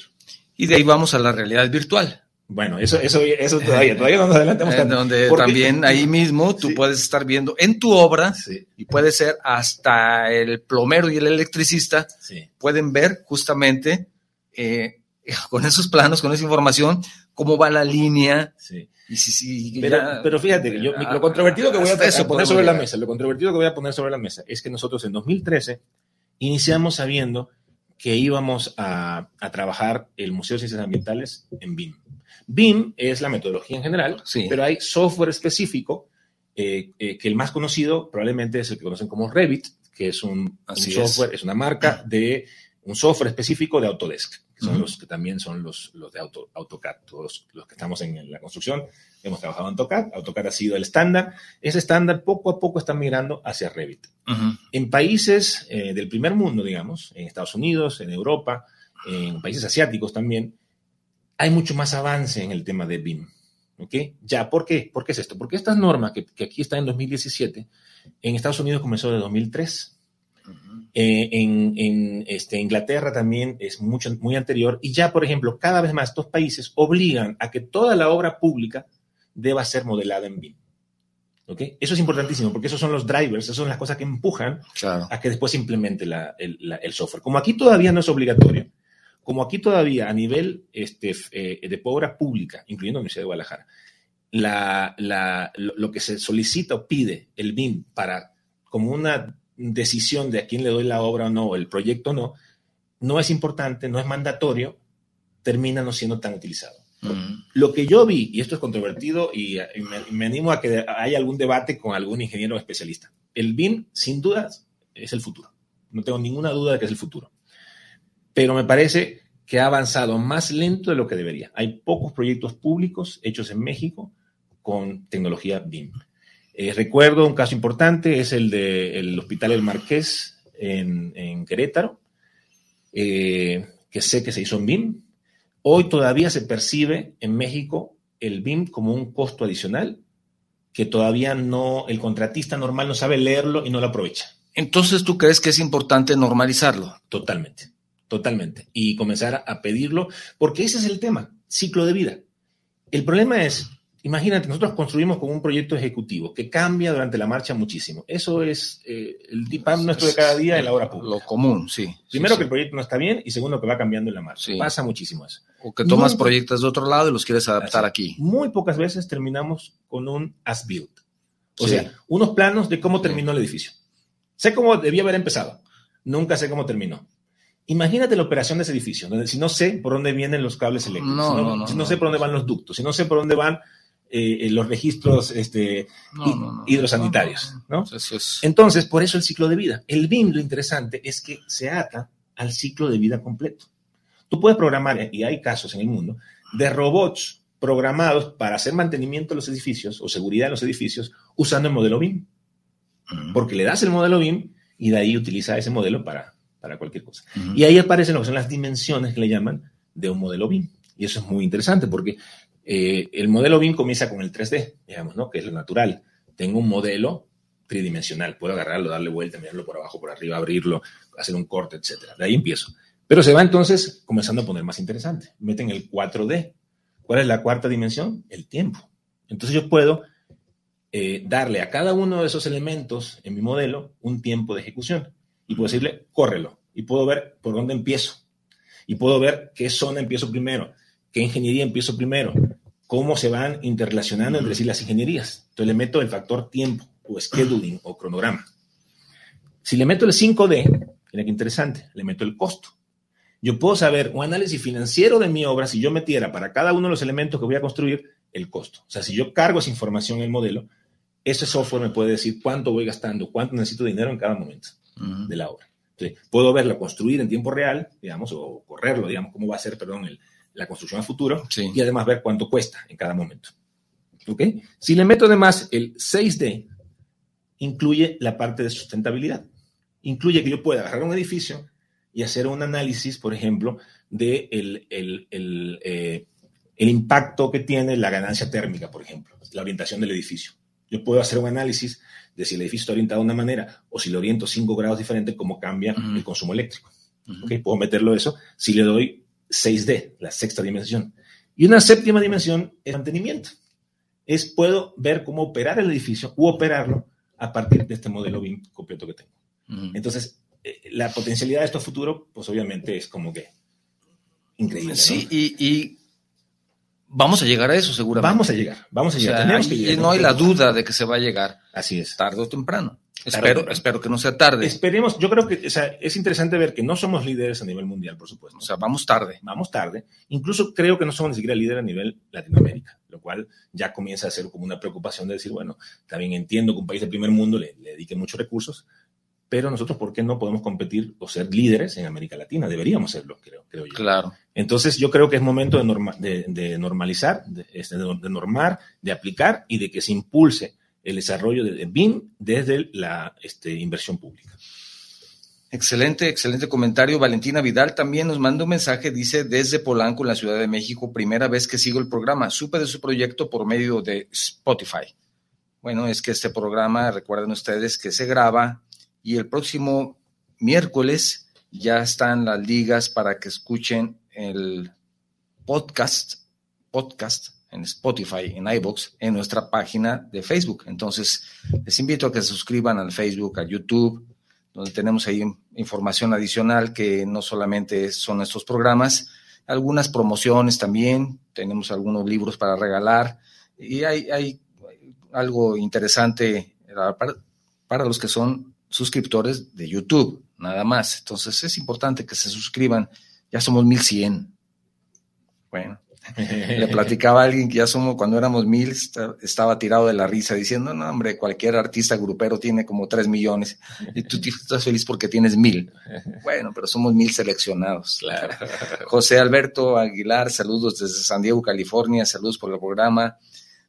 Y de ahí vamos a la realidad virtual. Bueno, eso, eso, eso todavía, todavía no nos adelantamos tanto. donde Porque- también ahí mismo tú Sí. puedes estar viendo en tu obra Sí, y puede ser hasta el plomero y el electricista sí. pueden ver justamente eh, con esos planos, con esa información, cómo va la línea. Sí. Y si, si Pero, ya- pero fíjate, que yo, Ah, lo controvertido que voy a, eso a poner sobre la mesa, lo controvertido que voy a poner sobre la mesa es que nosotros en 2013 iniciamos sabiendo que íbamos a, a trabajar el Museo de Ciencias Ambientales en BIM. BIM es la metodología en general, Sí. pero hay software específico eh, eh, que el más conocido probablemente es el que conocen como Revit, que es un, Así software, es. una marca de un software específico de Autodesk, que son los que también son los, los de Auto, AutoCAD. Todos los que estamos en la construcción hemos trabajado en AutoCAD. AutoCAD ha sido el estándar. Ese estándar poco a poco está migrando hacia Revit. En países eh, del primer mundo, digamos, en Estados Unidos, en Europa, en países asiáticos también, hay mucho más avance en el tema de BIM. ¿Ok? Ya, ¿por qué? ¿Por qué es esto? Porque esta norma que, que aquí está en 2017, en Estados Unidos comenzó de 2003. Eh, en en, este, Inglaterra también es mucho, muy anterior. Y ya, por ejemplo, cada vez más estos países obligan a que toda la obra pública deba ser modelada en BIM. ¿Ok? Eso es importantísimo porque esos son los drivers, esas son las cosas que empujan Claro. a que después se implemente la- el, la- el software. Como aquí todavía no es obligatorio, como aquí todavía a nivel este, eh, de obra pública, incluyendo la Universidad de Guadalajara, la- la- lo, lo que se solicita o pide el BIM para como una decisión de a quién le doy la obra o no, el proyecto o no, no es importante, no es mandatorio, termina no siendo tan utilizado. Ujú. Lo que yo vi, y esto es controvertido, y, y me, me animo a que haya algún debate con algún ingeniero especialista. El BIM, sin dudas, es el futuro. No tengo ninguna duda de que es el futuro. Pero me parece que ha avanzado más lento de lo que debería. Hay pocos proyectos públicos hechos en México con tecnología BIM. Eh, recuerdo un caso importante, es el del Hospital El Marqués en, en Querétaro, eh, que sé que se hizo en BIM. Hoy todavía se percibe en México el BIM como un costo adicional que todavía no, el contratista normal no sabe leerlo y no lo aprovecha. Entonces, ¿tú crees que es importante normalizarlo? Totalmente, totalmente. Y comenzar a pedirlo, porque ese es el tema, ciclo de vida. El problema es, imagínate, nosotros construimos con un proyecto ejecutivo que cambia durante la marcha muchísimo. Eso es eh, el DIPAM nuestro de cada día en la hora pública. Lo común, sí. Primero Sí, que sí. el proyecto no está bien y segundo que va cambiando en la marcha. Sí. Pasa muchísimo eso. O que tomas Muy- proyectos de otro lado y los quieres adaptar Así. aquí. Muy pocas veces terminamos con un as-built. O Sí. sea, unos planos de cómo terminó el edificio. Sé cómo debía haber empezado. Nunca sé cómo terminó. Imagínate la operación de ese edificio, donde si no sé por dónde vienen los cables eléctricos, No, si no, no, no, si no no. sé por dónde van los ductos, si no sé por dónde van eh, los registros este, hidrosanitarios, ¿no? Es. Entonces, por eso el ciclo de vida. El BIM, lo interesante es que se ata al ciclo de vida completo. Tú puedes programar, y hay casos en el mundo, de robots programados para hacer mantenimiento de los edificios o seguridad de los edificios usando el modelo BIM. Porque le das el modelo BIM y de ahí utiliza ese modelo para, para cualquier cosa. Y ahí aparecen lo que son las dimensiones que le llaman de un modelo BIM. Y eso es muy interesante porque eh, el modelo BIM comienza con el 3D, digamos, ¿no? Que es lo natural. Tengo un modelo tridimensional. Puedo agarrarlo, darle vuelta, mirarlo por abajo, por arriba, abrirlo, hacer un corte, etcétera. De ahí empiezo. Pero se va entonces comenzando a poner más interesante. Meten el 4D. ¿Cuál es la cuarta dimensión? El tiempo. Entonces yo puedo eh, darle a cada uno de esos elementos en mi modelo un tiempo de ejecución y puedo decirle, córrelo. Y puedo ver por dónde empiezo. Y puedo ver qué zona empiezo primero, qué ingeniería empiezo primero, cómo se van interrelacionando entre sí las ingenierías. Entonces le meto el factor tiempo o scheduling o cronograma. Si le meto el 5D, mira qué interesante, le meto el costo. Yo puedo saber un análisis financiero de mi obra si yo metiera para cada uno de los elementos que voy a construir el costo. O sea, si yo cargo esa información en el modelo, ese software me puede decir cuánto voy gastando, cuánto necesito dinero en cada momento De la obra. Entonces, puedo verlo construir en tiempo real, digamos, o correrlo, digamos, cómo va a ser, perdón, el- la construcción a futuro, Sí. y además ver cuánto cuesta en cada momento. ¿Ok? Si le meto además el 6D, incluye la parte de sustentabilidad. Incluye que yo pueda agarrar un edificio y hacer un análisis, por ejemplo, de el, el- el, eh, el impacto que tiene la ganancia térmica, por ejemplo, la orientación del edificio. Yo puedo hacer un análisis de si el edificio está orientado de una manera o si lo oriento 5 grados diferente, cómo cambia Ujú. el consumo eléctrico. Ujú. ¿ok? Puedo meterlo eso si le doy 6D, la sexta dimensión. Y una séptima dimensión es mantenimiento. Es puedo ver cómo operar el edificio u operarlo a partir de este modelo BIM completo que tengo. Ujú. Entonces, eh, la potencialidad de esto a futuro, pues obviamente es como que increíble. ¿no? Sí, y, y Vamos a llegar a eso, seguramente. Vamos a llegar, vamos a llegar. O sea, hay, no hay la duda de que se va a llegar. Así es. Tarde o temprano. Espero, espero que no sea tarde. Esperemos, yo creo que o sea, es interesante ver que no somos líderes a nivel mundial, por supuesto. O sea, vamos tarde. Vamos tarde. Incluso creo que no somos ni siquiera líderes a nivel Latinoamérica, lo cual ya comienza a ser como una preocupación de decir, bueno, también entiendo que un país del primer mundo le, le dedique muchos recursos, pero nosotros, ¿por qué no podemos competir o ser líderes en América Latina? Deberíamos serlo, creo, creo yo. Claro. Entonces, yo creo que es momento de, norma, de, de normalizar, de, este, de, normar, de aplicar y de que se impulse el desarrollo de BIM desde la este, inversión pública. Excelente, excelente comentario. Valentina Vidal también nos manda un mensaje, dice, desde Polanco, en la Ciudad de México, primera vez que sigo el programa. Supe de su proyecto por medio de Spotify. Bueno, es que este programa, recuerden ustedes, que se graba y el próximo miércoles ya están las ligas para que escuchen el podcast, podcast en Spotify, en iBox, en nuestra página de Facebook. Entonces, les invito a que se suscriban al Facebook, a YouTube, donde tenemos ahí información adicional que no solamente son estos programas, algunas promociones también, tenemos algunos libros para regalar y hay, algo interesante para, para los que son suscriptores de YouTube, nada más. Entonces es importante que se suscriban. Ya somos 1100. Bueno, le platicaba a alguien que ya somos, cuando éramos mil, estaba tirado de la risa diciendo, no, hombre, cualquier artista grupero tiene como tres millones y tú estás feliz porque tienes mil. Bueno, pero somos mil seleccionados. Claro. José Alberto Aguilar, saludos desde San Diego, California, saludos por el programa.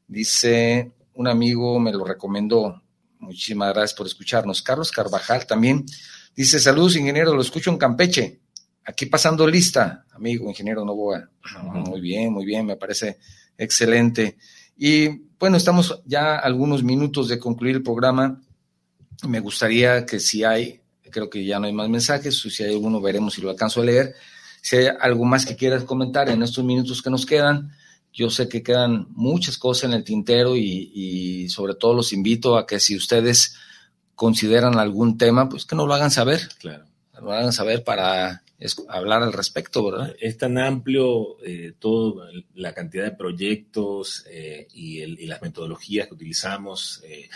Dice, un amigo me lo recomendó, Muchísimas gracias por escucharnos. Carlos Carvajal también dice, saludos ingeniero, lo escucho en Campeche. Aquí pasando lista, amigo ingeniero Novoa. Muy bien, muy bien, me parece excelente. Y bueno, estamos ya algunos minutos de concluir el programa. Me gustaría que si hay, creo que ya no hay más mensajes, si hay alguno veremos si lo alcanzo a leer. Si hay algo más que quieras comentar en estos minutos que nos quedan, yo sé que quedan muchas cosas en el tintero y, sobre todo los invito a que si ustedes consideran algún tema, pues que nos lo hagan saber. Claro. Lo hagan saber para hablar al respecto, ¿verdad? Es tan amplio eh, toda la cantidad de proyectos eh, y, las metodologías que utilizamos. Eh,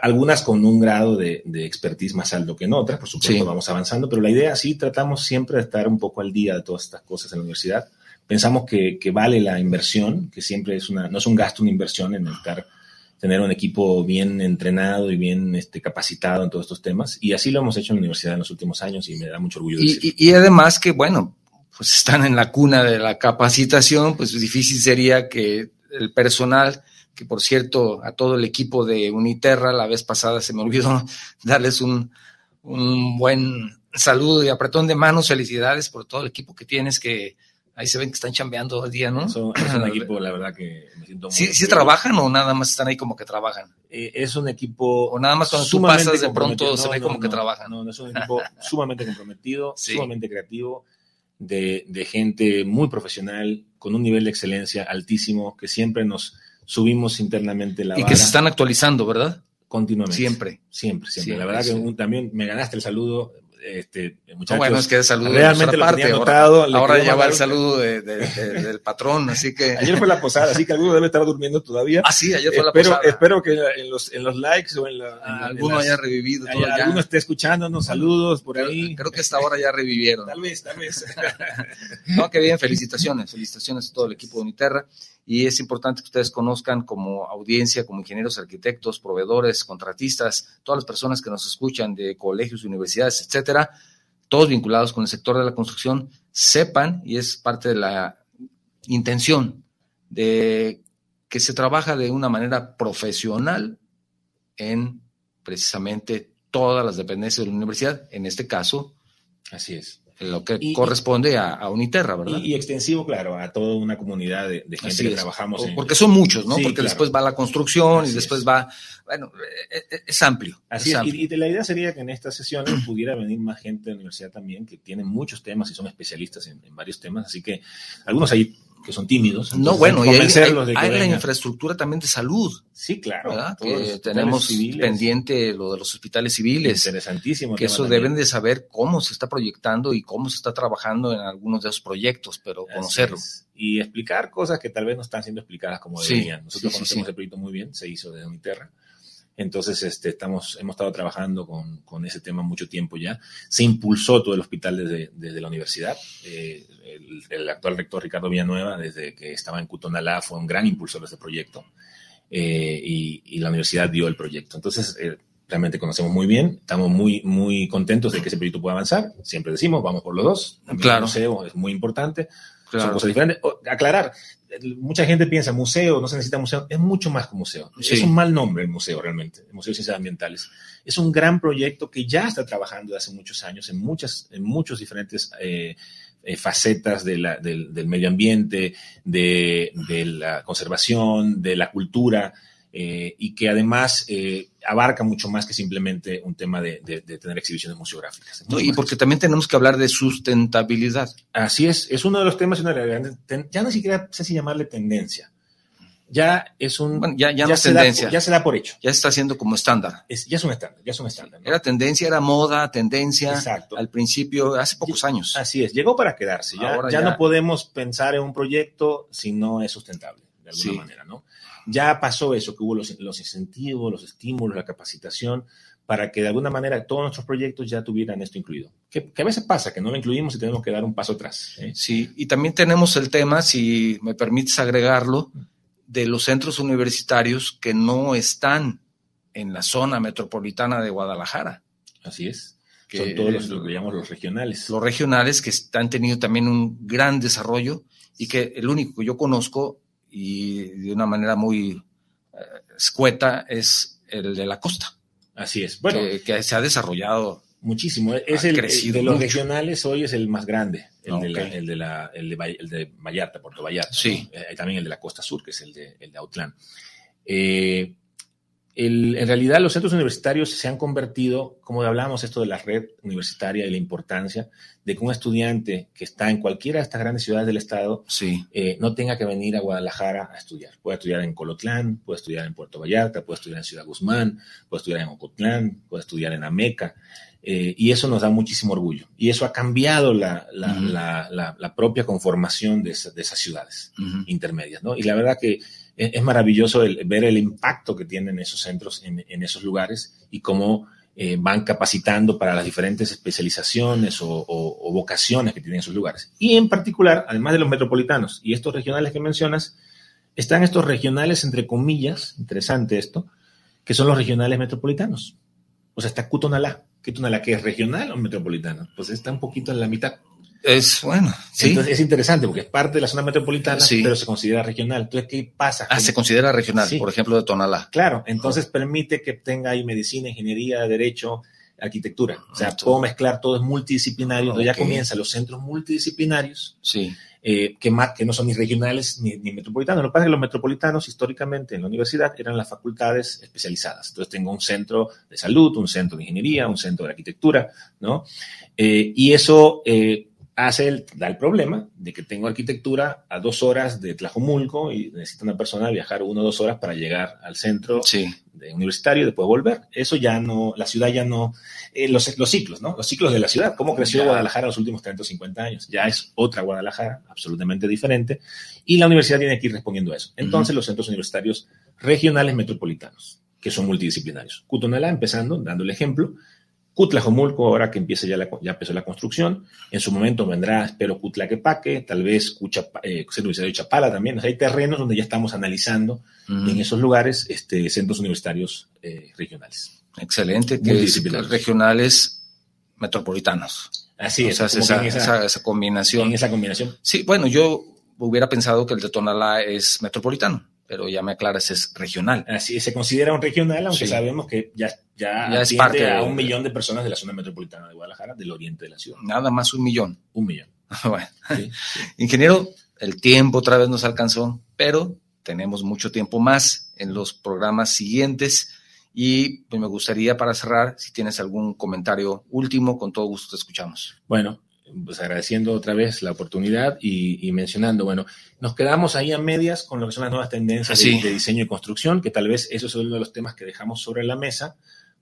algunas con un grado de, de, expertise más alto que en otras, por supuesto, sí. vamos avanzando, pero la idea sí tratamos siempre de estar un poco al día de todas estas cosas en la universidad pensamos que, que, vale la inversión, que siempre es una, no es un gasto, una inversión en estar, tener un equipo bien entrenado y bien este, capacitado en todos estos temas. Y así lo hemos hecho en la universidad en los últimos años y me da mucho orgullo. Y, y, y además que, bueno, pues están en la cuna de la capacitación, pues difícil sería que el personal, que por cierto, a todo el equipo de Uniterra, la vez pasada se me olvidó darles un, un buen saludo y apretón de manos, felicidades por todo el equipo que tienes, que Ahí se ven que están chambeando todo el día, ¿no? Son, es un equipo, la verdad, que me siento muy ¿Sí, ¿Sí trabajan o nada más están ahí como que trabajan? Eh, es un equipo. O nada más cuando tú pasas de pronto no, se ve no, como no, que trabajan. No, no, es un equipo sumamente comprometido, sí. sumamente creativo, de, de gente muy profesional, con un nivel de excelencia altísimo, que siempre nos subimos internamente la y vara. que se están actualizando, ¿verdad? Continuamente. Siempre. Siempre, siempre. Siempre, la verdad sí. que un, también me ganaste el saludo. Este, muchachos, bueno, es que saludo realmente de lo parte. tenía anotado. Ahora, ahora ya va el saludo de, de, de, del patrón, así que. Ayer fue la posada, así que alguno debe estar durmiendo todavía. Ah, sí, ayer fue la espero, posada. Espero que en los, en los likes o en, la, ah, en alguno las, haya revivido. Haya, ya. Alguno esté escuchándonos, saludos por ahí. Creo que esta hora ya revivieron. Tal vez, tal vez. no, qué bien, felicitaciones, felicitaciones a todo el equipo de Uniterra. Y es importante que ustedes conozcan como audiencia, como ingenieros, arquitectos, proveedores, contratistas, todas las personas que nos escuchan de colegios, universidades, etcétera, todos vinculados con el sector de la construcción, sepan, y es parte de la intención de que se trabaja de una manera profesional en precisamente todas las dependencias de la universidad, en este caso, así es. Lo que y, corresponde a, a, Uniterra, ¿verdad? Y, y, extensivo, claro, a toda una comunidad de, de gente así que es. trabajamos. En... Porque son muchos, ¿no? Sí, Porque claro. después va la construcción así y después es. va. Bueno, es, es amplio. Así es. Amplio. Y, y, la idea sería que en estas sesiones pudiera venir más gente de la universidad también, que tiene muchos temas y son especialistas en, en varios temas. Así que algunos ahí que son tímidos. no, bueno, y hay, hay, la infraestructura también de salud. Sí, claro. Que tenemos pendiente lo de los hospitales civiles. Interesantísimo. Que eso deben de saber cómo se está proyectando y cómo se está trabajando en algunos de esos proyectos, pero conocerlo. Y explicar cosas que tal vez no están siendo explicadas como deberían. Nosotros conocemos el proyecto muy bien, se hizo desde Uniterra. Entonces, este, estamos, hemos estado trabajando con, con, ese tema mucho tiempo ya. Se impulsó todo el hospital desde, desde la universidad. Eh, el, el, actual rector Ricardo Villanueva, desde que estaba en Cutonalá, fue un gran impulsor de este proyecto. Eh, y, y, la universidad dio el proyecto. Entonces, eh, realmente conocemos muy bien, estamos muy, muy contentos de que ese proyecto pueda avanzar. Siempre decimos, vamos por los dos. claro. El museo es muy importante. Son cosas diferentes. aclarar, mucha gente piensa museo, no se necesita museo, es mucho más que museo. Es un mal nombre el museo realmente, el Museo de Ciencias Ambientales. Es un gran proyecto que ya está trabajando desde hace muchos años en muchas, en muchos diferentes eh, eh, facetas de la, del, del, medio ambiente, de, de, la conservación, de la cultura. Eh, y que además eh, abarca mucho más que simplemente un tema de, de, de tener exhibiciones museográficas. No, y porque también tenemos que hablar de sustentabilidad. Así es, es uno de los temas, una ya ni siquiera sé si llamarle tendencia. Ya es un. Bueno, ya, ya, no es tendencia. Da, ya se da por hecho. Ya está siendo como estándar. Es, ya es un estándar, ya es un estándar. ¿no? Era tendencia, era moda, tendencia. Exacto. Al principio, hace pocos años. Así es, llegó para quedarse. Ya, ya, ya, no podemos pensar en un proyecto si no es sustentable, de alguna sí. manera, ¿no? Ya pasó eso, que hubo los, los, incentivos, los estímulos, la capacitación, para que de alguna manera todos nuestros proyectos ya tuvieran esto incluido. Que, que a veces pasa, que no lo incluimos y tenemos que dar un paso atrás. ¿eh? Sí, y también tenemos el tema, si me permites agregarlo, de los centros universitarios que no están en la zona metropolitana de Guadalajara. Así es. Que Son todos los, lo que llamamos los regionales. Los regionales que han tenido también un gran desarrollo y que el único que yo conozco y de una manera muy eh, escueta es el de la costa. Así es. Bueno, que, que se ha desarrollado muchísimo. Es el, el, de los mucho. regionales hoy es el más grande, el, okay. de, la, el, de, la, el, de, el de Vallarta, Puerto Vallarta. Sí. ¿no? Eh, también el de la costa sur, que es el de, el de Autlán. Eh, el, en realidad los centros universitarios se han convertido, como hablábamos esto de la red universitaria y la importancia de que un estudiante que está en cualquiera de estas grandes ciudades del estado sí. eh, no tenga que venir a Guadalajara a estudiar. Puede estudiar en Colotlán, puede estudiar en Puerto Vallarta, puede estudiar en Ciudad Guzmán, puede estudiar en Ocotlán, puede estudiar en Ameca. Eh, y eso nos da muchísimo orgullo. Y eso ha cambiado la, la, uh -huh. la, la, propia conformación de, esa, de esas ciudades uh -huh. intermedias. ¿no? Y la verdad que es maravilloso ver el impacto que tienen esos centros en, esos lugares y cómo eh, van capacitando para las diferentes especializaciones o, o, o, vocaciones que tienen esos lugares. Y en particular, además de los metropolitanos y estos regionales que mencionas, están estos regionales, entre comillas, interesante esto, que son los regionales metropolitanos. O sea, está Cutonalá. Cutonalá, que es regional o metropolitana? Pues está un poquito en la mitad. Es bueno, sí. Entonces es interesante porque es parte de la zona metropolitana, sí. pero se considera regional. Entonces, ¿qué pasa? Ah, se considera regional, sí. por ejemplo, de Tonalá. Claro, entonces oh. permite que tenga ahí medicina, ingeniería, derecho, arquitectura. O sea, puedo mezclar todo es multidisciplinario. Okay. Entonces ya comienzan los centros multidisciplinarios. Sí. Eh, que, más, que no son ni regionales ni, ni, metropolitanos. Lo que pasa es que los metropolitanos históricamente en la universidad eran las facultades especializadas. Entonces tengo un centro de salud, un centro de ingeniería, un centro de arquitectura, ¿no? Eh, y eso eh, hace el, da el problema de que tengo arquitectura a dos horas de Tlajomulco y necesita una persona viajar una o dos horas para llegar al centro sí. de universitario y después volver. Eso ya no, la ciudad ya no, eh, los, los, ciclos, ¿no? Los ciclos de la ciudad, cómo creció ya. Guadalajara los últimos 30 o 50 años. Ya es otra Guadalajara, absolutamente diferente, y la universidad tiene que ir respondiendo a eso. Entonces, uh -huh. los centros universitarios regionales metropolitanos, que son multidisciplinarios. Cutonalá, empezando, dando el ejemplo, Cutlajomulco, ahora que empieza ya, la, ya empezó la construcción, en su momento vendrá, espero, Cutlaquepaque, tal vez Cuchapa, eh, Centro Universitario de Chapala también. O sea, hay terrenos donde ya estamos analizando en esos lugares este, centros universitarios eh, regionales. Excelente, que es regionales metropolitanos. Así es. O sea, esa, esa, esa, esa, combinación. En esa combinación. Sí, bueno, yo hubiera pensado que el de Tonalá es metropolitano pero ya me aclaras, es regional. Así se considera un regional, aunque sí. sabemos que ya, ya, ya es parte a un millón de personas de la zona metropolitana de Guadalajara, del oriente de la ciudad. Nada más un millón. Un millón. bueno. Sí, sí. Ingeniero, el tiempo otra vez nos alcanzó, pero tenemos mucho tiempo más en los programas siguientes. Y pues me gustaría para cerrar, si tienes algún comentario último, con todo gusto te escuchamos. Bueno, pues agradeciendo otra vez la oportunidad y, mencionando, bueno, nos quedamos ahí a medias con lo que son las nuevas tendencias de, diseño y construcción, que tal vez eso es uno de los temas que dejamos sobre la mesa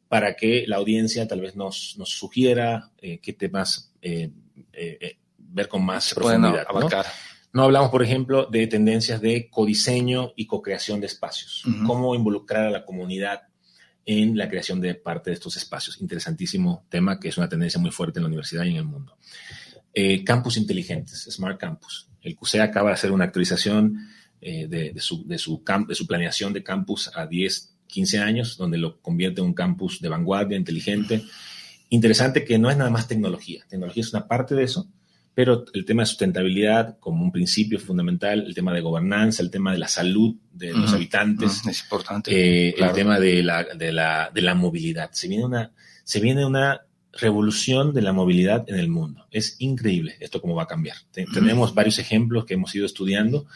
para que la audiencia tal vez nos, nos sugiera eh, qué temas eh, eh, ver con más profundidad. ¿no? hablamos, por ejemplo, de tendencias de codiseño y co-creación de espacios, cómo involucrar a la comunidad en la creación de parte de estos espacios. Interesantísimo tema que es una tendencia muy fuerte en la universidad y en el mundo. Eh, campus inteligentes, Smart Campus. El CUSE acaba de hacer una actualización eh, de, su, de, su de su planeación de campus a 10, 15 años, donde lo convierte en un campus de vanguardia, inteligente. Interesante que no es nada más tecnología. Tecnología es una parte de eso, pero el tema de sustentabilidad como un principio fundamental, el tema de gobernanza, el tema de la salud de los habitantes, es importante. Eh, el tema de la, de, la, de la movilidad. Se viene, una, se viene una revolución de la movilidad en el mundo. Es increíble esto cómo va a cambiar. Tenemos varios ejemplos que hemos ido estudiando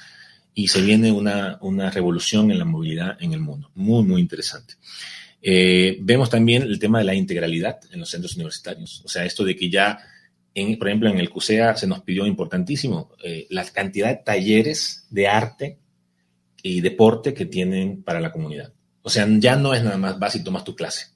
y se viene una, una revolución en la movilidad en el mundo. Muy, muy interesante. Eh, vemos también el tema de la integralidad en los centros universitarios. O sea, esto de que ya por ejemplo, en el CUSEA se nos pidió importantísimo eh, la cantidad de talleres de arte y deporte que tienen para la comunidad. O sea, ya no es nada más vas y tomas tu clase,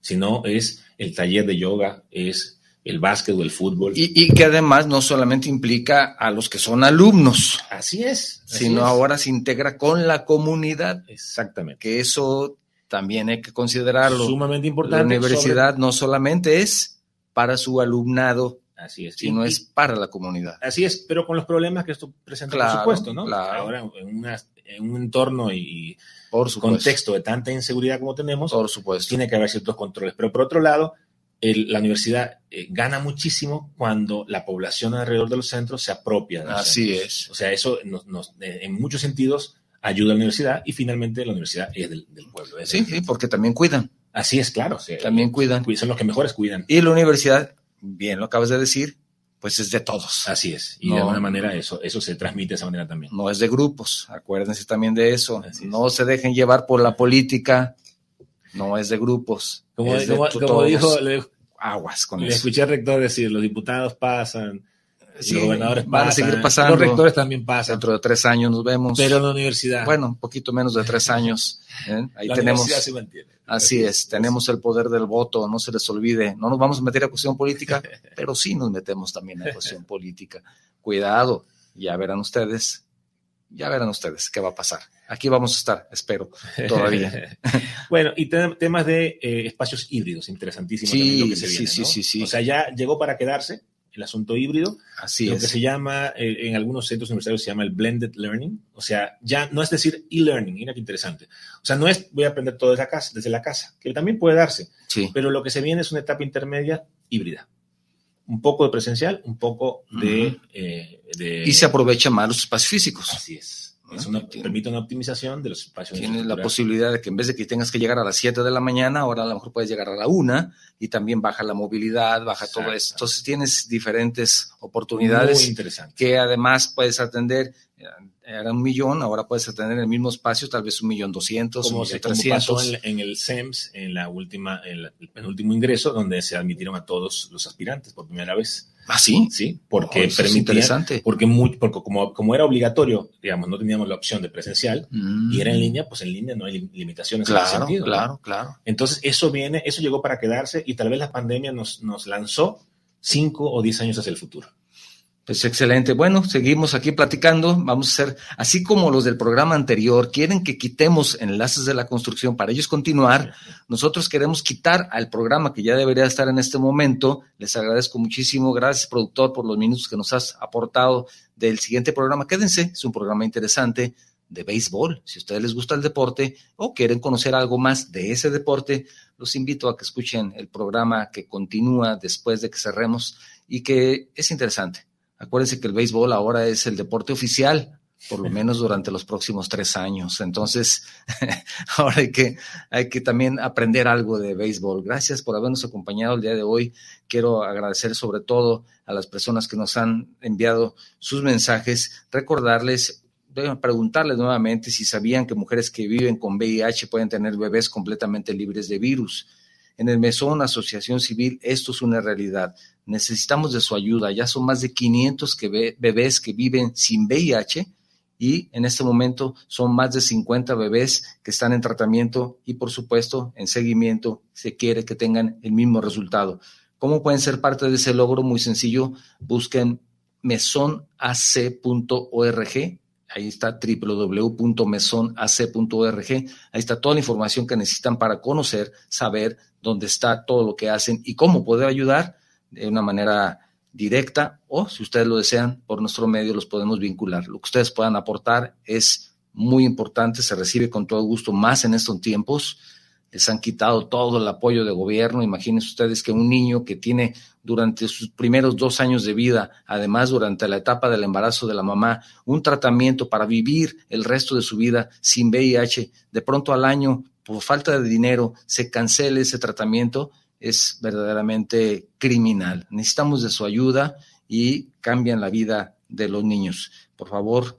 sino es el taller de yoga, es el básquet o el fútbol. Y, que además no solamente implica a los que son alumnos. Así es. sino ahora se integra con la comunidad. Exactamente. Que eso también hay que considerarlo. Sumamente importante. La universidad no solamente es para su alumnado Así es. Si no es para la comunidad. Así es, pero con los problemas que esto presenta, por supuesto, ¿no? Ahora, en, un entorno y, por contexto de tanta inseguridad como tenemos, por supuesto. tiene que haber ciertos controles. Pero por otro lado, la universidad eh, gana muchísimo cuando la población alrededor de los centros se apropia. De Así es. O sea, eso nos, en muchos sentidos ayuda a la universidad y finalmente la universidad es del, pueblo. sí, sí, porque también cuidan. Así es, claro. también cuidan. Son los que mejores cuidan. Y la universidad bien lo acabas de decir, pues es de todos. Así es. Y de alguna manera eso, eso se transmite de esa manera también. No es de grupos, acuérdense también de eso. no se dejen llevar por la política, no es de grupos. Como, dijo, aguas con le eso. escuché al rector decir, los diputados pasan, Sí, los gobernadores van a seguir pasando. Los rectores también pasan. Dentro de tres años nos vemos. Pero en la universidad. Bueno, un poquito menos de tres años. ¿eh? Ahí tenemos. se mantiene. Así es, tenemos el poder del voto, no se les olvide. No nos vamos a meter a cuestión política, pero sí nos metemos también a cuestión política. Cuidado, ya verán ustedes, ya verán ustedes qué va a pasar. Aquí vamos a estar, espero, todavía. bueno, y temas de eh, espacios híbridos, interesantísimo sí, también lo que se viene, sí, sí, sí, O sea, ya llegó para quedarse el asunto híbrido. Así lo es. que se llama, eh, en algunos centros universitarios se llama el blended learning. O sea, ya no es decir e-learning, mira qué interesante. O sea, no es voy a aprender todo desde la casa, desde la casa que también puede darse. Sí. Pero lo que se viene es una etapa intermedia híbrida. Un poco de presencial, un poco de, eh, de... Y se aprovecha más los espacios físicos. Así es permite una optimización de los espacios. Tienes la posibilidad de que en vez de que tengas que llegar a las 7 de la mañana, ahora a lo mejor puedes llegar a la 1 y también baja la movilidad, baja todo eso. Entonces tienes diferentes oportunidades que además puedes atender era un millón, ahora puedes atender en el mismo espacio tal vez un millón doscientos, como, se, pasó en, el SEMS, en la última, en el penúltimo ingreso, donde se admitieron a todos los aspirantes por primera vez. ¿Ah, sí? Sí, porque oh, interesante. porque, muy, porque como, como era obligatorio, digamos, no teníamos la opción de presencial y era en mm. línea, pues en línea no hay limitaciones claro, en ese sentido. Claro, claro. Entonces, eso viene, eso llegó para quedarse y tal vez la pandemia nos, nos lanzó cinco o diez años hacia el futuro. Pues excelente. Bueno, seguimos aquí platicando. Vamos a hacer, así como los del programa anterior, quieren que quitemos enlaces de la construcción para ellos continuar. Nosotros queremos quitar al programa que ya debería estar en este momento. Les agradezco muchísimo. Gracias, productor, por los minutos que nos has aportado del siguiente programa. Quédense, es un programa interesante de béisbol. Si a ustedes les gusta el deporte o quieren conocer algo más de ese deporte, los invito a que escuchen el programa que continúa después de que cerremos y que es interesante Acuérdense que el béisbol ahora es el deporte oficial, por lo menos durante los próximos tres años. Entonces, ahora hay que, hay que también aprender algo de béisbol. Gracias por habernos acompañado el día de hoy. Quiero agradecer sobre todo a las personas que nos han enviado sus mensajes, recordarles preguntarles nuevamente si sabían que mujeres que viven con VIH pueden tener bebés completamente libres de virus. En el Mesón Asociación Civil esto es una realidad. Necesitamos de su ayuda. Ya son más de 500 que bebés que viven sin VIH y en este momento son más de 50 bebés que están en tratamiento y por supuesto en seguimiento se quiere que tengan el mismo resultado. ¿Cómo pueden ser parte de ese logro? Muy sencillo, busquen mesonac.org, ahí está www.mesonac.org, ahí está toda la información que necesitan para conocer, saber dónde está todo lo que hacen y cómo poder ayudar de una manera directa o, si ustedes lo desean, por nuestro medio los podemos vincular. Lo que ustedes puedan aportar es muy importante, se recibe con todo gusto, más en estos tiempos. Les han quitado todo el apoyo de gobierno. Imagínense ustedes que un niño que tiene durante sus primeros dos años de vida, además durante la etapa del embarazo de la mamá, un tratamiento para vivir el resto de su vida sin VIH, de pronto al año, por falta de dinero, se cancele ese tratamiento, es verdaderamente criminal. Necesitamos de su ayuda y cambian la vida de los niños. Por favor,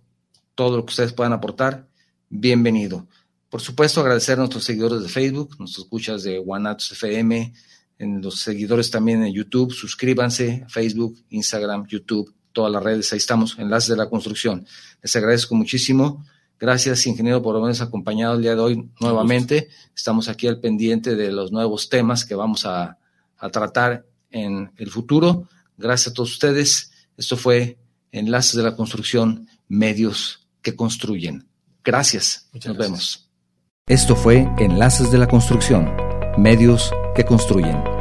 todo lo que ustedes puedan aportar, bienvenido. Por supuesto, agradecer a nuestros seguidores de Facebook, nuestros escuchas de Guanatos FM, en los seguidores también en YouTube. Suscríbanse Facebook, Instagram, YouTube, todas las redes. Ahí estamos, enlaces de la construcción. Les agradezco muchísimo. Gracias, ingeniero, por habernos acompañado el día de hoy nuevamente. Estamos aquí al pendiente de los nuevos temas que vamos a, tratar en el futuro. Gracias a todos ustedes. Esto fue Enlaces de la Construcción, medios que construyen. Gracias. Nos vemos. Esto fue Enlaces de la Construcción, medios que construyen.